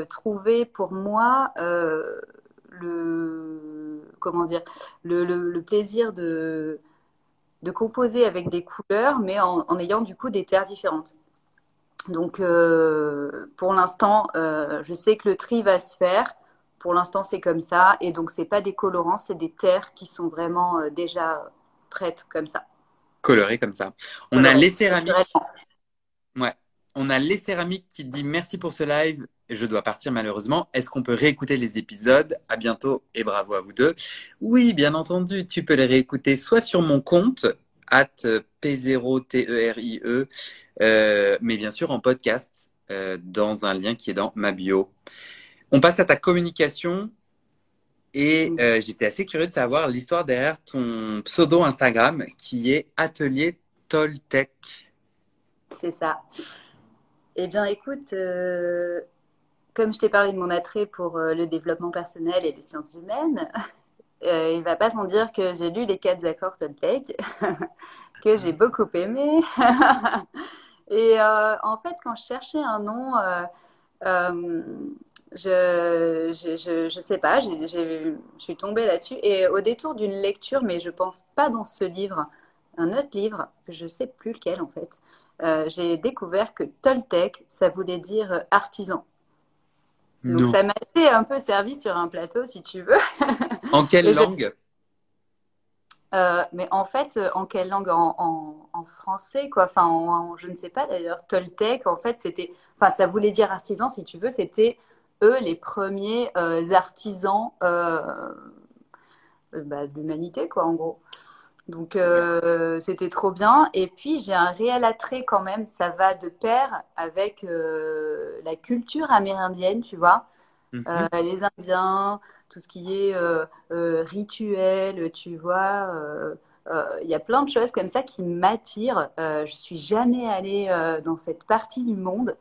S2: trouvé pour moi le comment dire le, plaisir de, de composer avec des couleurs, mais en, en ayant du coup des terres différentes. Donc pour l'instant, je sais que le tri va se faire. Pour l'instant, c'est comme ça. Et donc, c'est pas des colorants, c'est des terres qui sont vraiment euh, déjà prêtes comme ça.
S1: Colorées comme ça. On a les céramiques. Ouais. On a les céramiques qui dit merci pour ce live. Je dois partir malheureusement. Est-ce qu'on peut réécouter les épisodes? À bientôt et bravo à vous deux. Oui, bien entendu, tu peux les réécouter soit sur mon compte at P0TERIE, e, euh, mais bien sûr en podcast euh, dans un lien qui est dans ma bio. On passe à ta communication. Et euh, j'étais assez curieux de savoir l'histoire derrière ton pseudo Instagram qui est Atelier Toltec.
S2: C'est ça. Eh bien, écoute, euh, comme je t'ai parlé de mon attrait pour euh, le développement personnel et les sciences humaines, il ne va pas sans dire que j'ai lu les quatre accords Toltec, que j'ai beaucoup aimé. et en fait, quand je cherchais un nom, je, je, je, sais pas, je suis tombée là-dessus. Et au détour d'une lecture, mais je pense pas dans ce livre, un autre livre, je sais plus lequel en fait, euh, j'ai découvert que Toltec, ça voulait dire artisan. Donc ça m'a été un peu servi sur un plateau, si tu veux.
S1: En quelle langue?
S2: Euh, mais en fait, euh, en quelle langue? En, en, français, quoi. Enfin, je ne sais pas d'ailleurs. Toltec, en fait, c'était. Enfin, ça voulait dire artisan, si tu veux. C'était eux les premiers euh, artisans euh, bah, de l'humanité, quoi, en gros. Donc euh, c'était trop bien. Et puis j'ai un réel attrait quand même, ça va de pair avec la culture amérindienne, tu vois. Mhm. les Indiens, tout ce qui est rituel, tu vois. Il y a plein de choses comme ça qui m'attirent. je suis jamais allée dans cette partie du monde.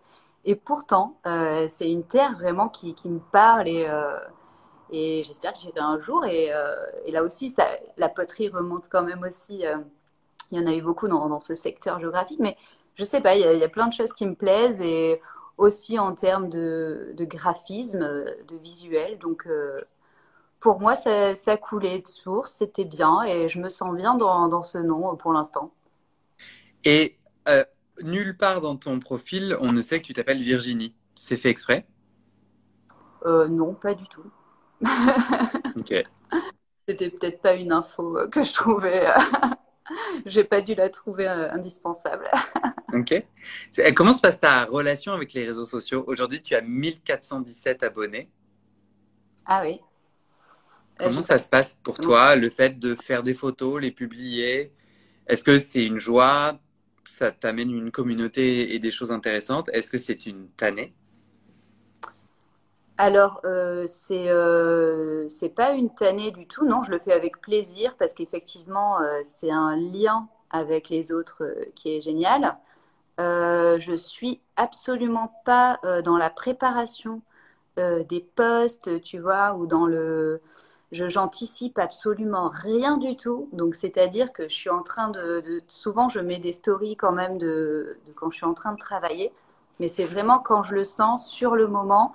S2: Et pourtant, euh, c'est une terre vraiment qui, qui me parle et, euh, et j'espère que j'irai un jour. Et, euh, et là aussi, ça, la poterie remonte quand même aussi. il y en a eu beaucoup dans, dans ce secteur géographique, mais je sais pas, il y, a, il y, a, plein de choses qui me plaisent et aussi en termes de, de graphisme, de visuel. Donc, pour moi, ça, ça, coulait de source, c'était bien et je me sens bien dans, dans ce nom pour l'instant.
S1: Et nulle part dans ton profil, on ne sait que tu t'appelles Virginie. C'est fait exprès?
S2: Euh, Non, pas du tout.
S1: Ok.
S2: C'était peut-être pas une info que je trouvais. J'ai pas dû la trouver euh, indispensable.
S1: ok. Comment se passe ta relation avec les réseaux sociaux? Aujourd'hui, tu as 1417 abonnés.
S2: Ah oui.
S1: Euh, Comment ça se passe pour toi, le fait de faire des photos, les publier? Est-ce que c'est une joie? Ça t'amène une communauté et des choses intéressantes? Est-ce que c'est une tannée?
S2: Alors, euh, c'est euh, c'est pas une tannée du tout. Non, je le fais avec plaisir parce qu'effectivement, euh, c'est un lien avec les autres euh, qui est génial. je suis absolument pas dans la préparation des posts, tu vois, ou dans le je j'anticipe absolument rien du tout. Donc, c'est-à-dire que je suis en train de, Souvent, je mets des stories quand même de, quand je suis en train de travailler. Mais c'est vraiment quand je le sens sur le moment.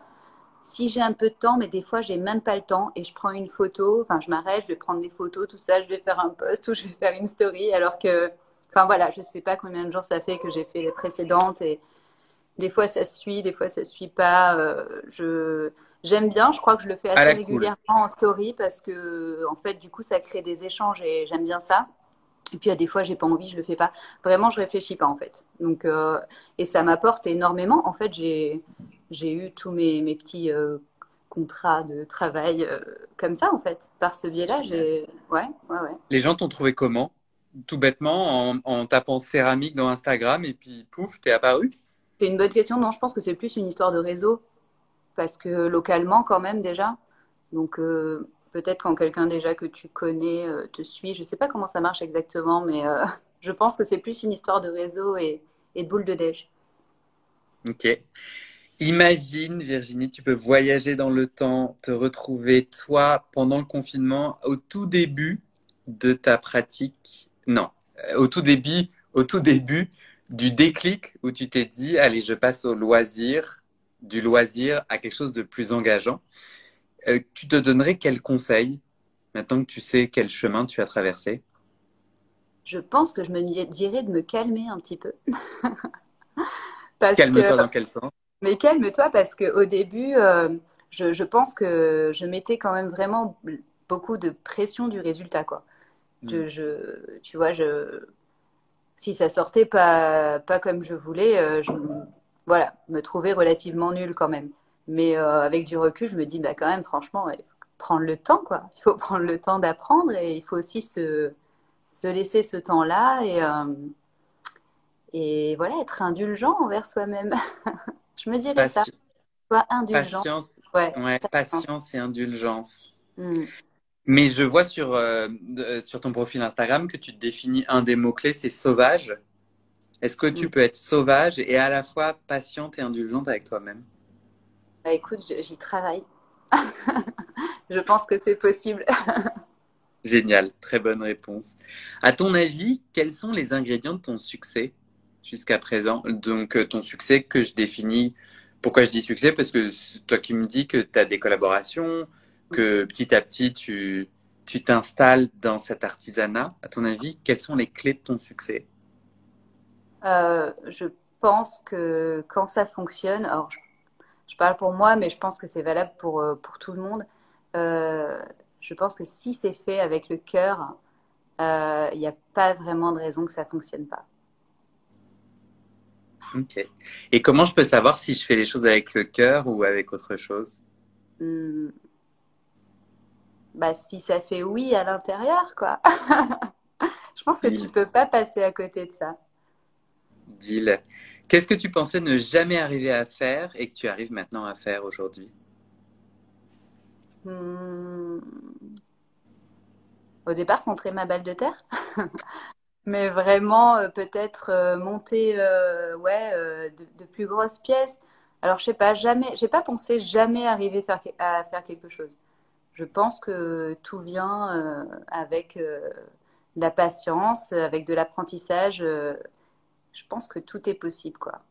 S2: Si j'ai un peu de temps, mais des fois, j'ai même pas le temps et je prends une photo. Enfin, je m'arrête, je vais prendre des photos, tout ça. Je vais faire un post ou je vais faire une story. Alors que Enfin voilà, je sais pas combien de jours ça fait que j'ai fait les précédentes et des fois ça suit, des fois ça suit pas. je j'aime bien, je crois que je le fais assez régulièrement en story parce que en fait du coup ça crée des échanges et j'aime bien ça. Et puis, a des fois, j'ai pas envie, je le fais pas. Vraiment, je réfléchis pas, en fait. Donc, euh, et ça m'apporte énormément. En fait, j'ai, j'ai eu tous mes, mes petits euh, contrats de travail euh, comme ça, en fait. Par ce biais-là, j'ai. Ouais, ouais, ouais.
S1: Les gens t'ont trouvé comment? Tout bêtement, en, en, tapant céramique dans Instagram et puis pouf, t'es apparu?
S2: C'est une bonne question. Non, je pense que c'est plus une histoire de réseau. Parce que localement, quand même, déjà. Donc, peut-être quand quelqu'un déjà que tu connais euh, te suit. Je ne sais pas comment ça marche exactement, mais euh, je pense que c'est plus une histoire de réseau et, de boule de neige.
S1: Ok. Imagine, Virginie, tu peux voyager dans le temps, te retrouver toi pendant le confinement au tout début de ta pratique. Non, euh, au tout début, au tout début du déclic où tu t'es dit, allez, je passe au loisir, du loisir à quelque chose de plus engageant. Euh, tu te donnerais quel conseil maintenant que tu sais quel chemin tu as traversé?
S2: Je pense que je me dirais de me calmer un petit peu.
S1: Calme-toi dans quel sens?
S2: Mais calme-toi parce qu'au début, euh, je, pense que je mettais quand même vraiment beaucoup de pression du résultat. Quoi. Je, tu vois, je, si ça sortait pas, pas comme je voulais, euh, je voilà, me trouvais relativement nulle quand même. Mais euh, avec du recul, je me dis, bah, quand même, franchement, il faut prendre le temps, quoi. Il faut prendre le temps d'apprendre et il faut aussi se, se laisser ce temps-là et, et voilà, être indulgent envers soi-même. je me dirais ça.
S1: Sois indulgent. Patience, ouais, patience et indulgence. Hmm. Mais je vois sur, euh, sur ton profil Instagram que tu définis un des mots-clés, c'est sauvage. Est-ce que tu hmm. peux être sauvage et à la fois patiente et indulgente avec toi-même?
S2: Bah, écoute, j'y travaille. je pense que c'est possible.
S1: Génial, très bonne réponse. À ton avis, quels sont les ingrédients de ton succès? Jusqu'à présent Donc, euh, ton succès que je définis. Pourquoi je dis succès? Parce que toi qui me dis que tu as des collaborations, que petit à petit tu tu t'installes dans cet artisanat. À ton avis, quelles sont les clés de ton succès?
S2: Euh, Je pense que quand ça fonctionne, alors je parle pour moi, mais je pense que c'est valable pour, euh, pour tout le monde. Euh, je pense que si c'est fait avec le cœur, euh, il n'y a pas vraiment de raison que ça ne fonctionne pas.
S1: Ok. Et comment je peux savoir si je fais les choses avec le cœur ou avec autre chose? Hmm.
S2: bah, Si ça fait oui à l'intérieur, quoi. je pense que tu peux pas passer à côté de ça.
S1: Deal. Qu'est-ce que tu pensais ne jamais arriver à faire et que tu arrives maintenant à faire aujourd'hui?
S2: Hmm. Au départ, centrer ma balle de terre. Mais vraiment, euh, peut-être euh, monter euh, ouais, de, plus grosses pièces. Alors, je sais pas, jamais, j'ai pas pensé jamais arriver à faire quelque chose. Je pense que tout vient avec de la patience, avec de l'apprentissage je pense que tout est possible, quoi.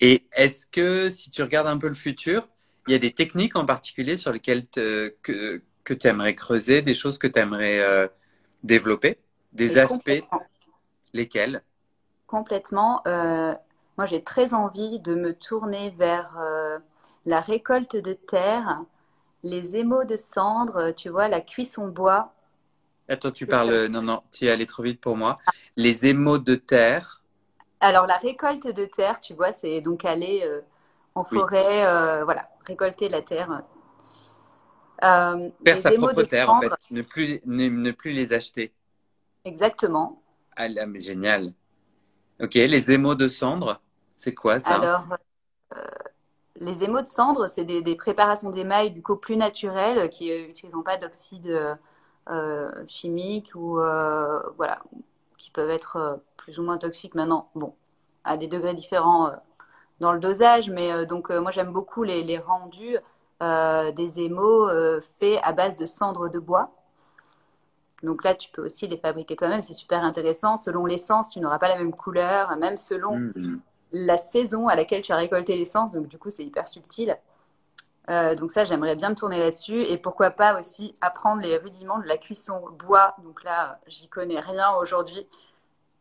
S1: Et est-ce que si tu regardes un peu le futur, il y a des techniques en particulier sur lesquelles que, que tu aimerais creuser, des choses que tu aimerais développer, des aspects, lesquels
S2: Complètement. Euh, moi, j'ai très envie de me tourner vers euh, la récolte de terre, les émaux de cendre, tu vois, la cuisson bois.
S1: Attends, tu parles. Non, non, tu es allé trop vite pour moi. Les émaux de terre.
S2: Alors, la récolte de terre, tu vois, c'est donc aller euh, en forêt, euh, voilà, récolter la terre.
S1: Euh, Faire sa propre terre, en fait. Ne plus, ne, plus les acheter.
S2: Exactement.
S1: Ah, mais génial. Ok, les émaux de cendre, c'est quoi ça?
S2: Alors, les émaux de cendre, c'est des, des préparations d'émail du coup plus naturelles qui n'utilisent pas d'oxyde euh, chimiques ou euh, voilà, qui peuvent être euh, plus ou moins toxiques maintenant. Bon, à des degrés différents dans le dosage, mais donc moi j'aime beaucoup les, rendus des émaux faits à base de cendres de bois. Donc là, tu peux aussi les fabriquer toi-même, c'est super intéressant. Selon l'essence, tu n'auras pas la même couleur, même selon mmh. la saison à laquelle tu as récolté l'essence. Donc du coup, c'est hyper subtil. Euh, donc ça, j'aimerais bien me tourner là-dessus. Et pourquoi pas aussi apprendre les rudiments de la cuisson bois. Donc là, j'y connais rien aujourd'hui.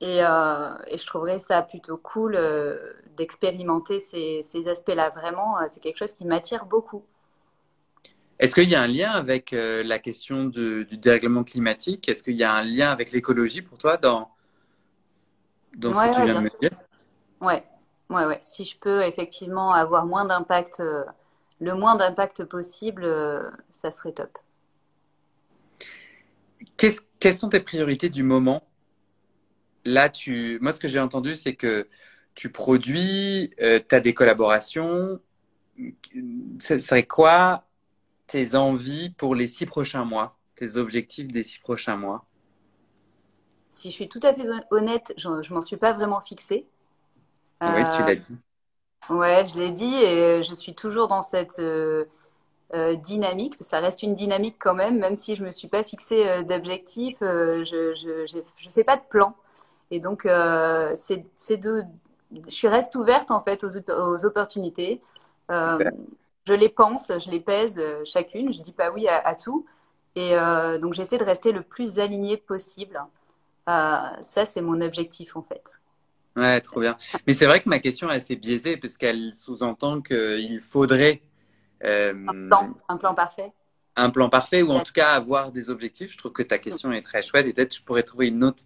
S2: Et, euh, et, je trouverais ça plutôt cool euh, d'expérimenter ces, ces aspects-là. Vraiment, c'est quelque chose qui m'attire beaucoup.
S1: Est-ce qu'il y a un lien avec la question du dérèglement climatique? Est-ce qu'il y a un lien avec l'écologie pour toi dans, dans ce que tu viens de me dire?
S2: Ouais, ouais, ouais. Si je peux effectivement avoir moins d'impact, le moins d'impact possible, ça serait top.
S1: quelles sont tes priorités du moment? Là, tu, moi, ce que j'ai entendu, c'est que tu produis, euh, tu as des collaborations. Ce serait quoi tes envies pour les six prochains mois, tes objectifs des six prochains mois?
S2: Si je suis tout à fait honnête, je ne m'en suis pas vraiment fixée.
S1: Oui, tu l'as dit.
S2: Ouais, je l'ai dit et je suis toujours dans cette euh, euh, dynamique. Ça reste une dynamique quand même, même si je ne me suis pas fixée d'objectif. je ne fais pas de plan. Et donc, euh, c'est de, je reste ouverte en fait aux, aux opportunités. Euh, je les pense, je les pèse euh, chacune. Je dis pas oui à, tout. Et donc, j'essaie de rester le plus aligné possible. ça, c'est mon objectif en fait.
S1: Ouais, trop bien. Mais c'est vrai que ma question est assez biaisée parce qu'elle sous-entend qu'il faudrait
S2: un, plan, un plan parfait.
S1: Un plan parfait ou en tout cas avoir des objectifs. Je trouve que ta question est très chouette et peut-être je pourrais trouver une autre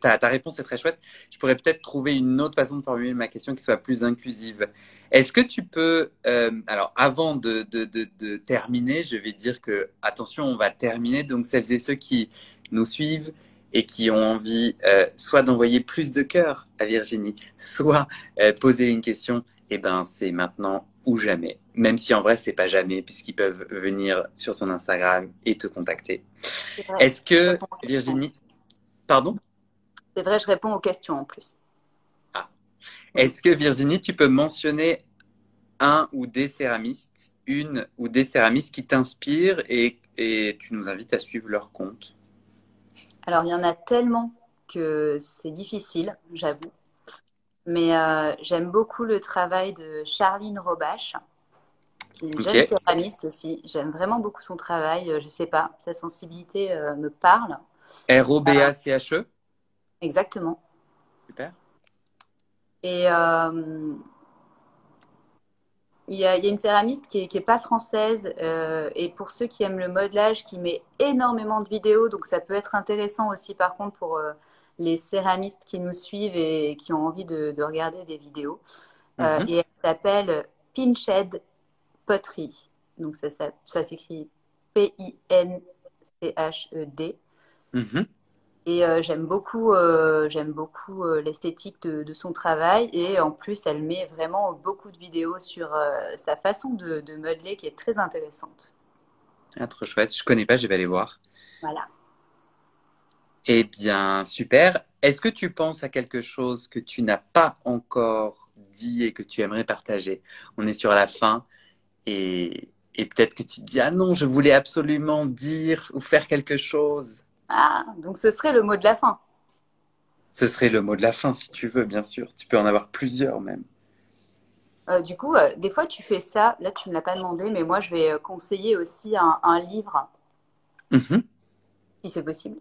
S1: ta, ta, réponse est très chouette. Je pourrais peut-être trouver une autre façon de formuler ma question qui soit plus inclusive. Est-ce que tu peux, euh, alors avant de, de, de, de, terminer, je vais dire que, attention, on va terminer. Donc celles et ceux qui nous suivent et qui ont envie euh, soit d'envoyer plus de cœur à Virginie, soit euh, poser une question, eh ben c'est maintenant ou jamais. Même si en vrai c'est pas jamais, puisqu'ils peuvent venir sur ton Instagram et te contacter. Est-ce que Virginie, pardon?
S2: C'est vrai, je réponds aux questions en plus.
S1: Ah. Est-ce que Virginie, tu peux mentionner un ou des céramistes, une ou des céramistes qui t'inspirent et, et tu nous invites à suivre leur compte
S2: Alors, il y en a tellement que c'est difficile, j'avoue. Mais euh, j'aime beaucoup le travail de Charline Robache, qui est une jeune céramiste aussi. J'aime vraiment beaucoup son travail. Je ne sais pas, sa sensibilité euh, me parle.
S1: R-O-B-A-C-H-E
S2: Exactement.
S1: Super.
S2: Et euh, il, y a, une céramiste qui n'est pas française. Euh, et pour ceux qui aiment le modelage, qui met énormément de vidéos. Donc ça peut être intéressant aussi, par contre, pour euh, les céramistes qui nous suivent et qui ont envie de, regarder des vidéos. Mhm. Et elle s'appelle Pinched Pottery. Donc ça, ça, s'écrit P-I-N-C-H-E-D. Mhm. Et euh, j'aime beaucoup, euh, j'aime beaucoup euh, l'esthétique de, de, son travail. Et en plus, elle met vraiment beaucoup de vidéos sur sa façon de, de, modeler qui est très intéressante.
S1: Ah, trop chouette. Je connais pas, je vais aller voir.
S2: Voilà.
S1: Eh bien, super. Est-ce que tu penses à quelque chose que tu n'as pas encore dit et que tu aimerais partager? On est sur la fin et, et peut-être que tu te dis Ah non, je voulais absolument dire ou faire quelque chose.
S2: Ah, donc ce serait le mot de la fin.
S1: Ce serait le mot de la fin, si tu veux, bien sûr. Tu peux en avoir plusieurs même.
S2: Euh, du coup, euh, des fois, tu fais ça. Là, tu ne me l'as pas demandé, mais moi, je vais euh, conseiller aussi un, livre, mhm. si c'est possible.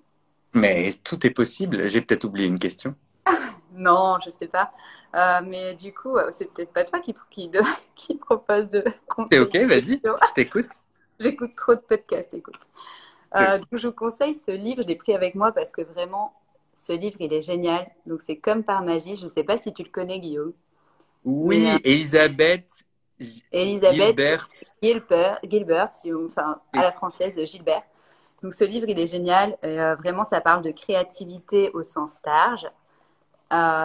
S1: Mais tout est possible. J'ai peut-être oublié une question.
S2: non, je ne sais pas. mais du coup, c'est peut-être pas toi qui, qui, qui propose de conseiller.
S1: C'est ok, vas-y, je t'écoute.
S2: J'écoute trop de podcasts, écoute. Euh, je vous conseille ce livre, je l'ai pris avec moi parce que vraiment, ce livre, il est génial. Donc, c'est comme par magie. Je ne sais pas si tu le connais, Guillaume.
S1: Oui, euh, Elisabeth.
S2: Elisabeth Gilbert, Gilbert, enfin, à la française, Gilbert. Donc, ce livre, il est génial. Euh, vraiment, ça parle de créativité au sens large.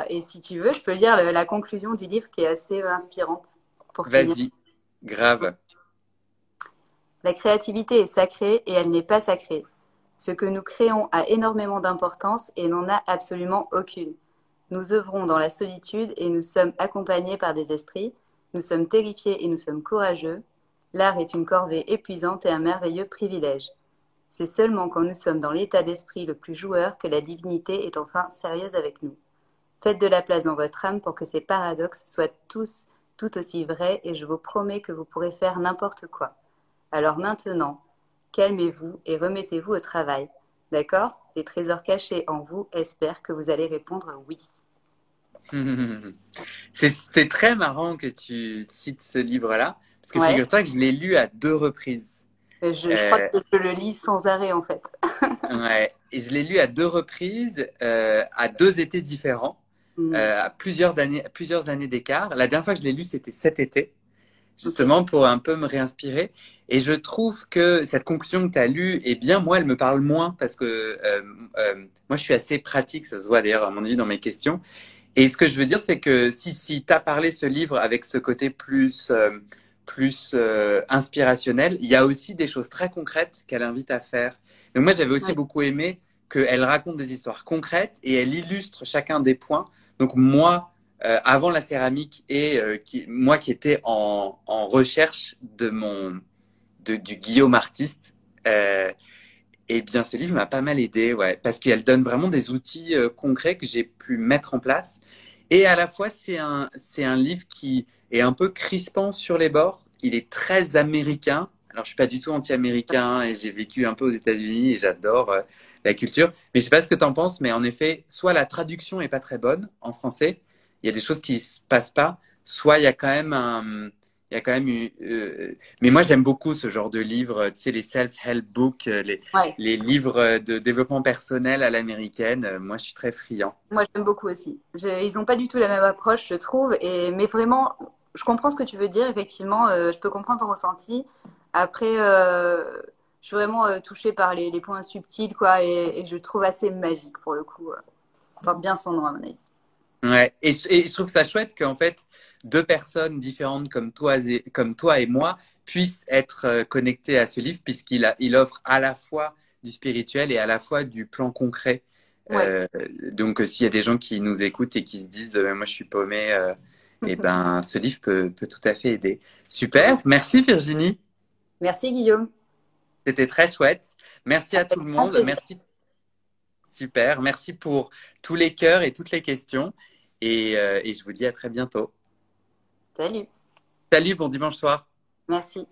S2: et si tu veux, je peux lire la conclusion du livre qui est assez inspirante.
S1: Vas-y, grave.
S2: La créativité est sacrée et elle n'est pas sacrée. Ce que nous créons a énormément d'importance et n'en a absolument aucune. Nous œuvrons dans la solitude et nous sommes accompagnés par des esprits. Nous sommes terrifiés et nous sommes courageux. L'art est une corvée épuisante et un merveilleux privilège. C'est seulement quand nous sommes dans l'état d'esprit le plus joueur que la divinité est enfin sérieuse avec nous. Faites de la place dans votre âme pour que ces paradoxes soient tous tout aussi vrais et je vous promets que vous pourrez faire n'importe quoi. Alors maintenant, calmez-vous et remettez-vous au travail. D'accord? Les trésors cachés en vous espèrent que vous allez répondre oui.
S1: C'était très marrant que tu cites ce livre-là, parce que figure-toi que je l'ai lu à deux reprises.
S2: Je, je crois que je le lis sans arrêt en fait.
S1: ouais, et je l'ai lu à deux reprises, euh, à deux étés différents, mm. euh, à plusieurs années, plusieurs années d'écart. La dernière fois que je l'ai lu, c'était cet été, justement pour un peu me réinspirer. Et je trouve que cette conclusion que tu as lue, eh bien, moi, elle me parle moins parce que euh, euh, moi, je suis assez pratique, ça se voit d'ailleurs à mon avis dans mes questions. Et ce que je veux dire, c'est que si, si tu as parlé ce livre avec ce côté plus, euh, plus euh, inspirationnel, il y a aussi des choses très concrètes qu'elle invite à faire. Donc moi, j'avais aussi beaucoup aimé qu'elle raconte des histoires concrètes et elle illustre chacun des points. Donc moi, euh, avant la céramique et qui, moi qui étais en, recherche de mon du Guillaume artiste, eh bien, ce livre m'a pas mal aidé, ouais, parce qu'elle donne vraiment des outils euh, concrets que j'ai pu mettre en place. Et à la fois, c'est un, c'est un livre qui est un peu crispant sur les bords. Il est très américain. Alors, je suis pas du tout anti-américain et j'ai vécu un peu aux États-Unis et j'adore euh, la culture. Mais je sais pas ce que tu en penses, mais en effet, soit la traduction est pas très bonne en français, il y a des choses qui se passent pas, soit il y a quand même un, il y a quand même eu. Euh, mais moi, j'aime beaucoup ce genre de livres, tu sais, les self-help books, euh, les, les livres de développement personnel à l'américaine. Euh, moi, je suis très friand.
S2: Moi, j'aime beaucoup aussi. Ils n'ont pas du tout la même approche, je trouve. Et, mais vraiment, je comprends ce que tu veux dire. Effectivement, je peux comprendre ton ressenti. Après, je suis vraiment touchée par les, les, points subtils, quoi. Et, et, je trouve assez magique, pour le coup. porte bien son nom, à mon avis.
S1: Ouais, et, je trouve ça chouette qu'en fait, deux personnes différentes comme toi, et, comme toi et moi puissent être euh, connectées à ce livre puisqu'il il offre à la fois du spirituel et à la fois du plan concret. Euh, donc, s'il y a des gens qui nous écoutent et qui se disent, euh, moi je suis paumé, euh, et eh ben, ce livre peut, peut tout à fait aider. Super, merci Virginie.
S2: Merci Guillaume.
S1: C'était très chouette. Merci à tout le monde. Merci Super. Merci pour tous les cœurs et toutes les questions. Et, euh, et je vous dis à très bientôt.
S2: Salut.
S1: Salut, bon dimanche soir.
S2: Merci.